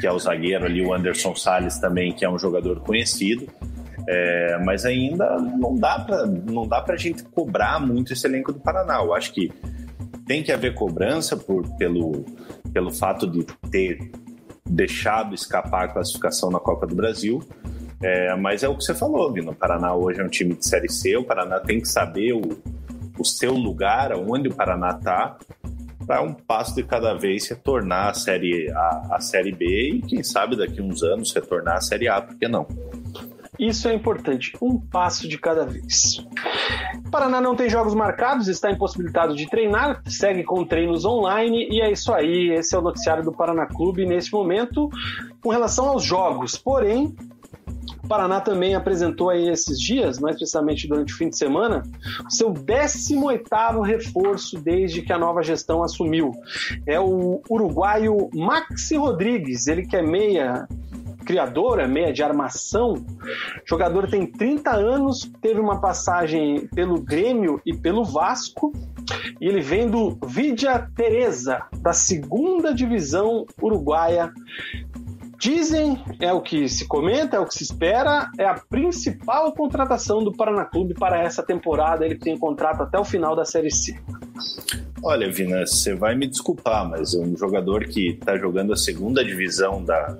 que é o zagueiro ali, o Anderson Salles também, que é um jogador conhecido. É, mas ainda não dá para não dá para a gente cobrar muito esse elenco do Paraná. Eu acho que tem que haver cobrança por, pelo, pelo fato de ter deixado escapar a classificação na Copa do Brasil. É, mas é o que você falou, Vino. O Paraná hoje é um time de Série C. O Paraná tem que saber o, o seu lugar, onde o Paraná está, para um passo de cada vez retornar a série, a, a Série B e, quem sabe, daqui a uns anos retornar à Série A, por que não? Isso é importante, um passo de cada vez. Paraná não tem jogos marcados, está impossibilitado de treinar, segue com treinos online e é isso aí. Esse é o noticiário do Paraná Clube nesse momento com relação aos jogos. Porém, o Paraná também apresentou aí esses dias, mais precisamente durante o fim de semana, seu 18º reforço desde que a nova gestão assumiu. É o uruguaio Maxi Rodrigues, ele que é meia criadora, meia de armação. Jogador tem 30 anos, teve uma passagem pelo Grêmio e pelo Vasco. E ele vem do Vidia Teresa, da segunda divisão uruguaia. Dizem, é o que se comenta, é o que se espera, é a principal contratação do Paraná Clube para essa temporada. Ele tem contrato até o final da Série C. Olha, Vina, você vai me desculpar, mas é um jogador que está jogando a segunda divisão da,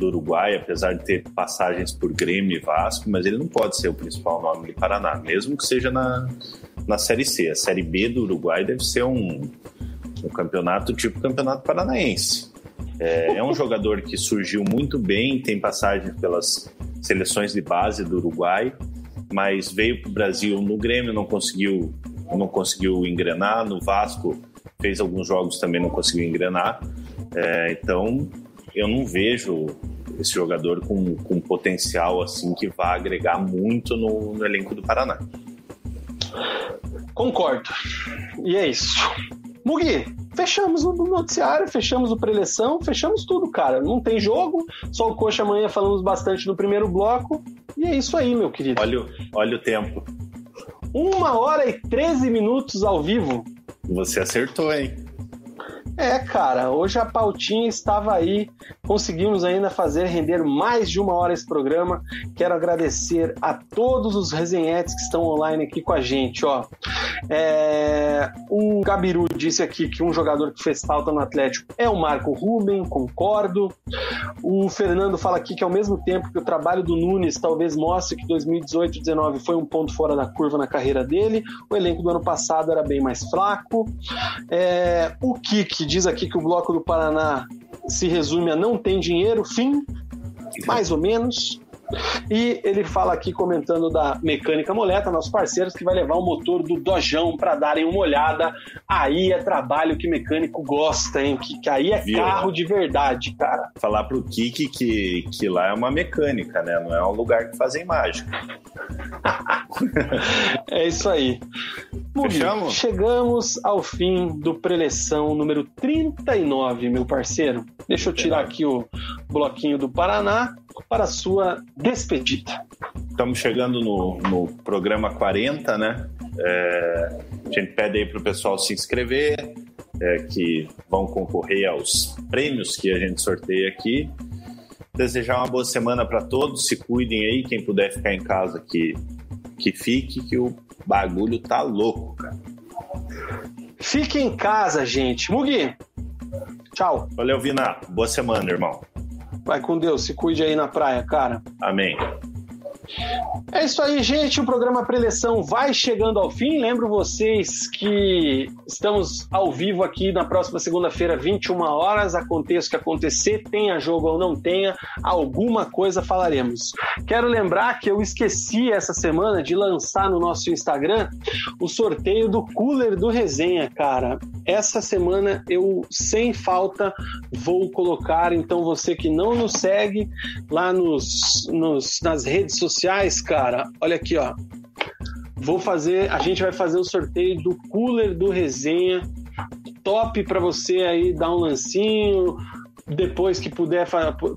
do Uruguai, apesar de ter passagens por Grêmio e Vasco, mas ele não pode ser o principal nome do Paraná, mesmo que seja na, na Série C. A Série B do Uruguai deve ser um, um campeonato tipo campeonato paranaense. É, é um jogador que surgiu muito bem, tem passagens pelas seleções de base do Uruguai, mas veio para o Brasil no Grêmio, não conseguiu, não conseguiu engrenar, no Vasco fez alguns jogos também não conseguiu engrenar. É, então eu não vejo esse jogador com, com potencial assim que vá agregar muito no, no elenco do Paraná. Concordo. E é isso. Mugi, fechamos o noticiário, fechamos o preleção, fechamos tudo, cara. Não tem jogo, só o Coxa amanhã falamos bastante no primeiro bloco. E é isso aí, meu querido. Olha, olha o tempo. Uma hora e 13 minutos ao vivo. Você acertou, hein? É, cara, hoje a pautinha estava aí conseguimos ainda fazer render mais de uma hora esse programa. Quero agradecer a todos os resenhetes que estão online aqui com a gente. Ó. É... O Gabiru disse aqui que um jogador que fez falta no Atlético é o Marco Ruben, concordo. O Fernando fala aqui que ao mesmo tempo que o trabalho do Nunes talvez mostre que 2018-19 foi um ponto fora da curva na carreira dele, o elenco do ano passado era bem mais fraco. É... O Kik diz aqui que o bloco do Paraná se resume a não tem dinheiro, fim, mais ou menos. E ele fala aqui comentando da Mecânica Moleta, nossos parceiros, que vai levar o motor do Dojão para darem uma olhada. Aí é trabalho que mecânico gosta, hein? Que, que aí é Viu, carro de verdade, cara. Falar pro Kiki que, que lá é uma mecânica, né? Não é um lugar que fazem mágica. é isso aí. Fechamos? Chegamos ao fim do preleção número 39, meu parceiro. Deixa eu tirar aqui o bloquinho do Paraná para a sua despedida. Estamos chegando no, no programa 40, né? É, a gente pede aí para o pessoal se inscrever, é, que vão concorrer aos prêmios que a gente sorteia aqui. Desejar uma boa semana para todos, se cuidem aí, quem puder ficar em casa que, que fique, que o bagulho tá louco, cara. Fique em casa, gente. Mugi, tchau. Valeu, Vina. Boa semana, irmão. Vai com Deus, se cuide aí na praia, cara. Amém. É isso aí, gente. O programa Preleção vai chegando ao fim. Lembro vocês que estamos ao vivo aqui na próxima segunda-feira, 21 horas. Aconteça o que acontecer, tenha jogo ou não tenha, alguma coisa falaremos. Quero lembrar que eu esqueci essa semana de lançar no nosso Instagram o sorteio do cooler do Resenha, cara. Essa semana eu, sem falta, vou colocar. Então, você que não nos segue lá nos, nos nas redes sociais, cara, olha aqui, ó. Vou fazer, a gente vai fazer o sorteio do cooler do resenha. Top para você aí dar um lancinho, depois que puder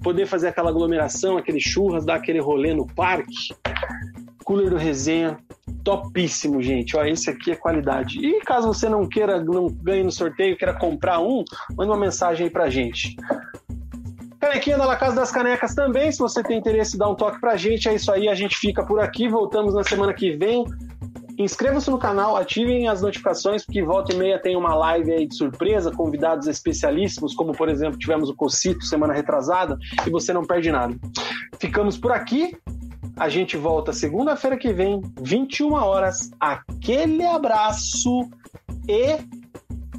poder fazer aquela aglomeração, aquele churras, dar aquele rolê no parque. Cooler do resenha, topíssimo, gente. Ó, esse aqui é qualidade. E caso você não queira, não ganhe no sorteio, queira comprar um, manda uma mensagem aí pra gente. Canequinha da La Casa das Canecas também, se você tem interesse, dá um toque pra gente. É isso aí, a gente fica por aqui. Voltamos na semana que vem. Inscrevam-se no canal, ativem as notificações, porque volta e meia tem uma live aí de surpresa, convidados especialíssimos, como por exemplo tivemos o Cocito semana retrasada, e você não perde nada. Ficamos por aqui. A gente volta segunda-feira que vem, 21 horas. Aquele abraço e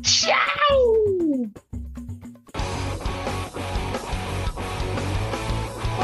tchau!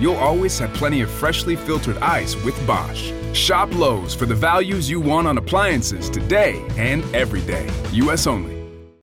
you'll always have plenty of freshly filtered ice with Bosch. Shop Lowe's for the values you want on appliances today and every day. U.S. only.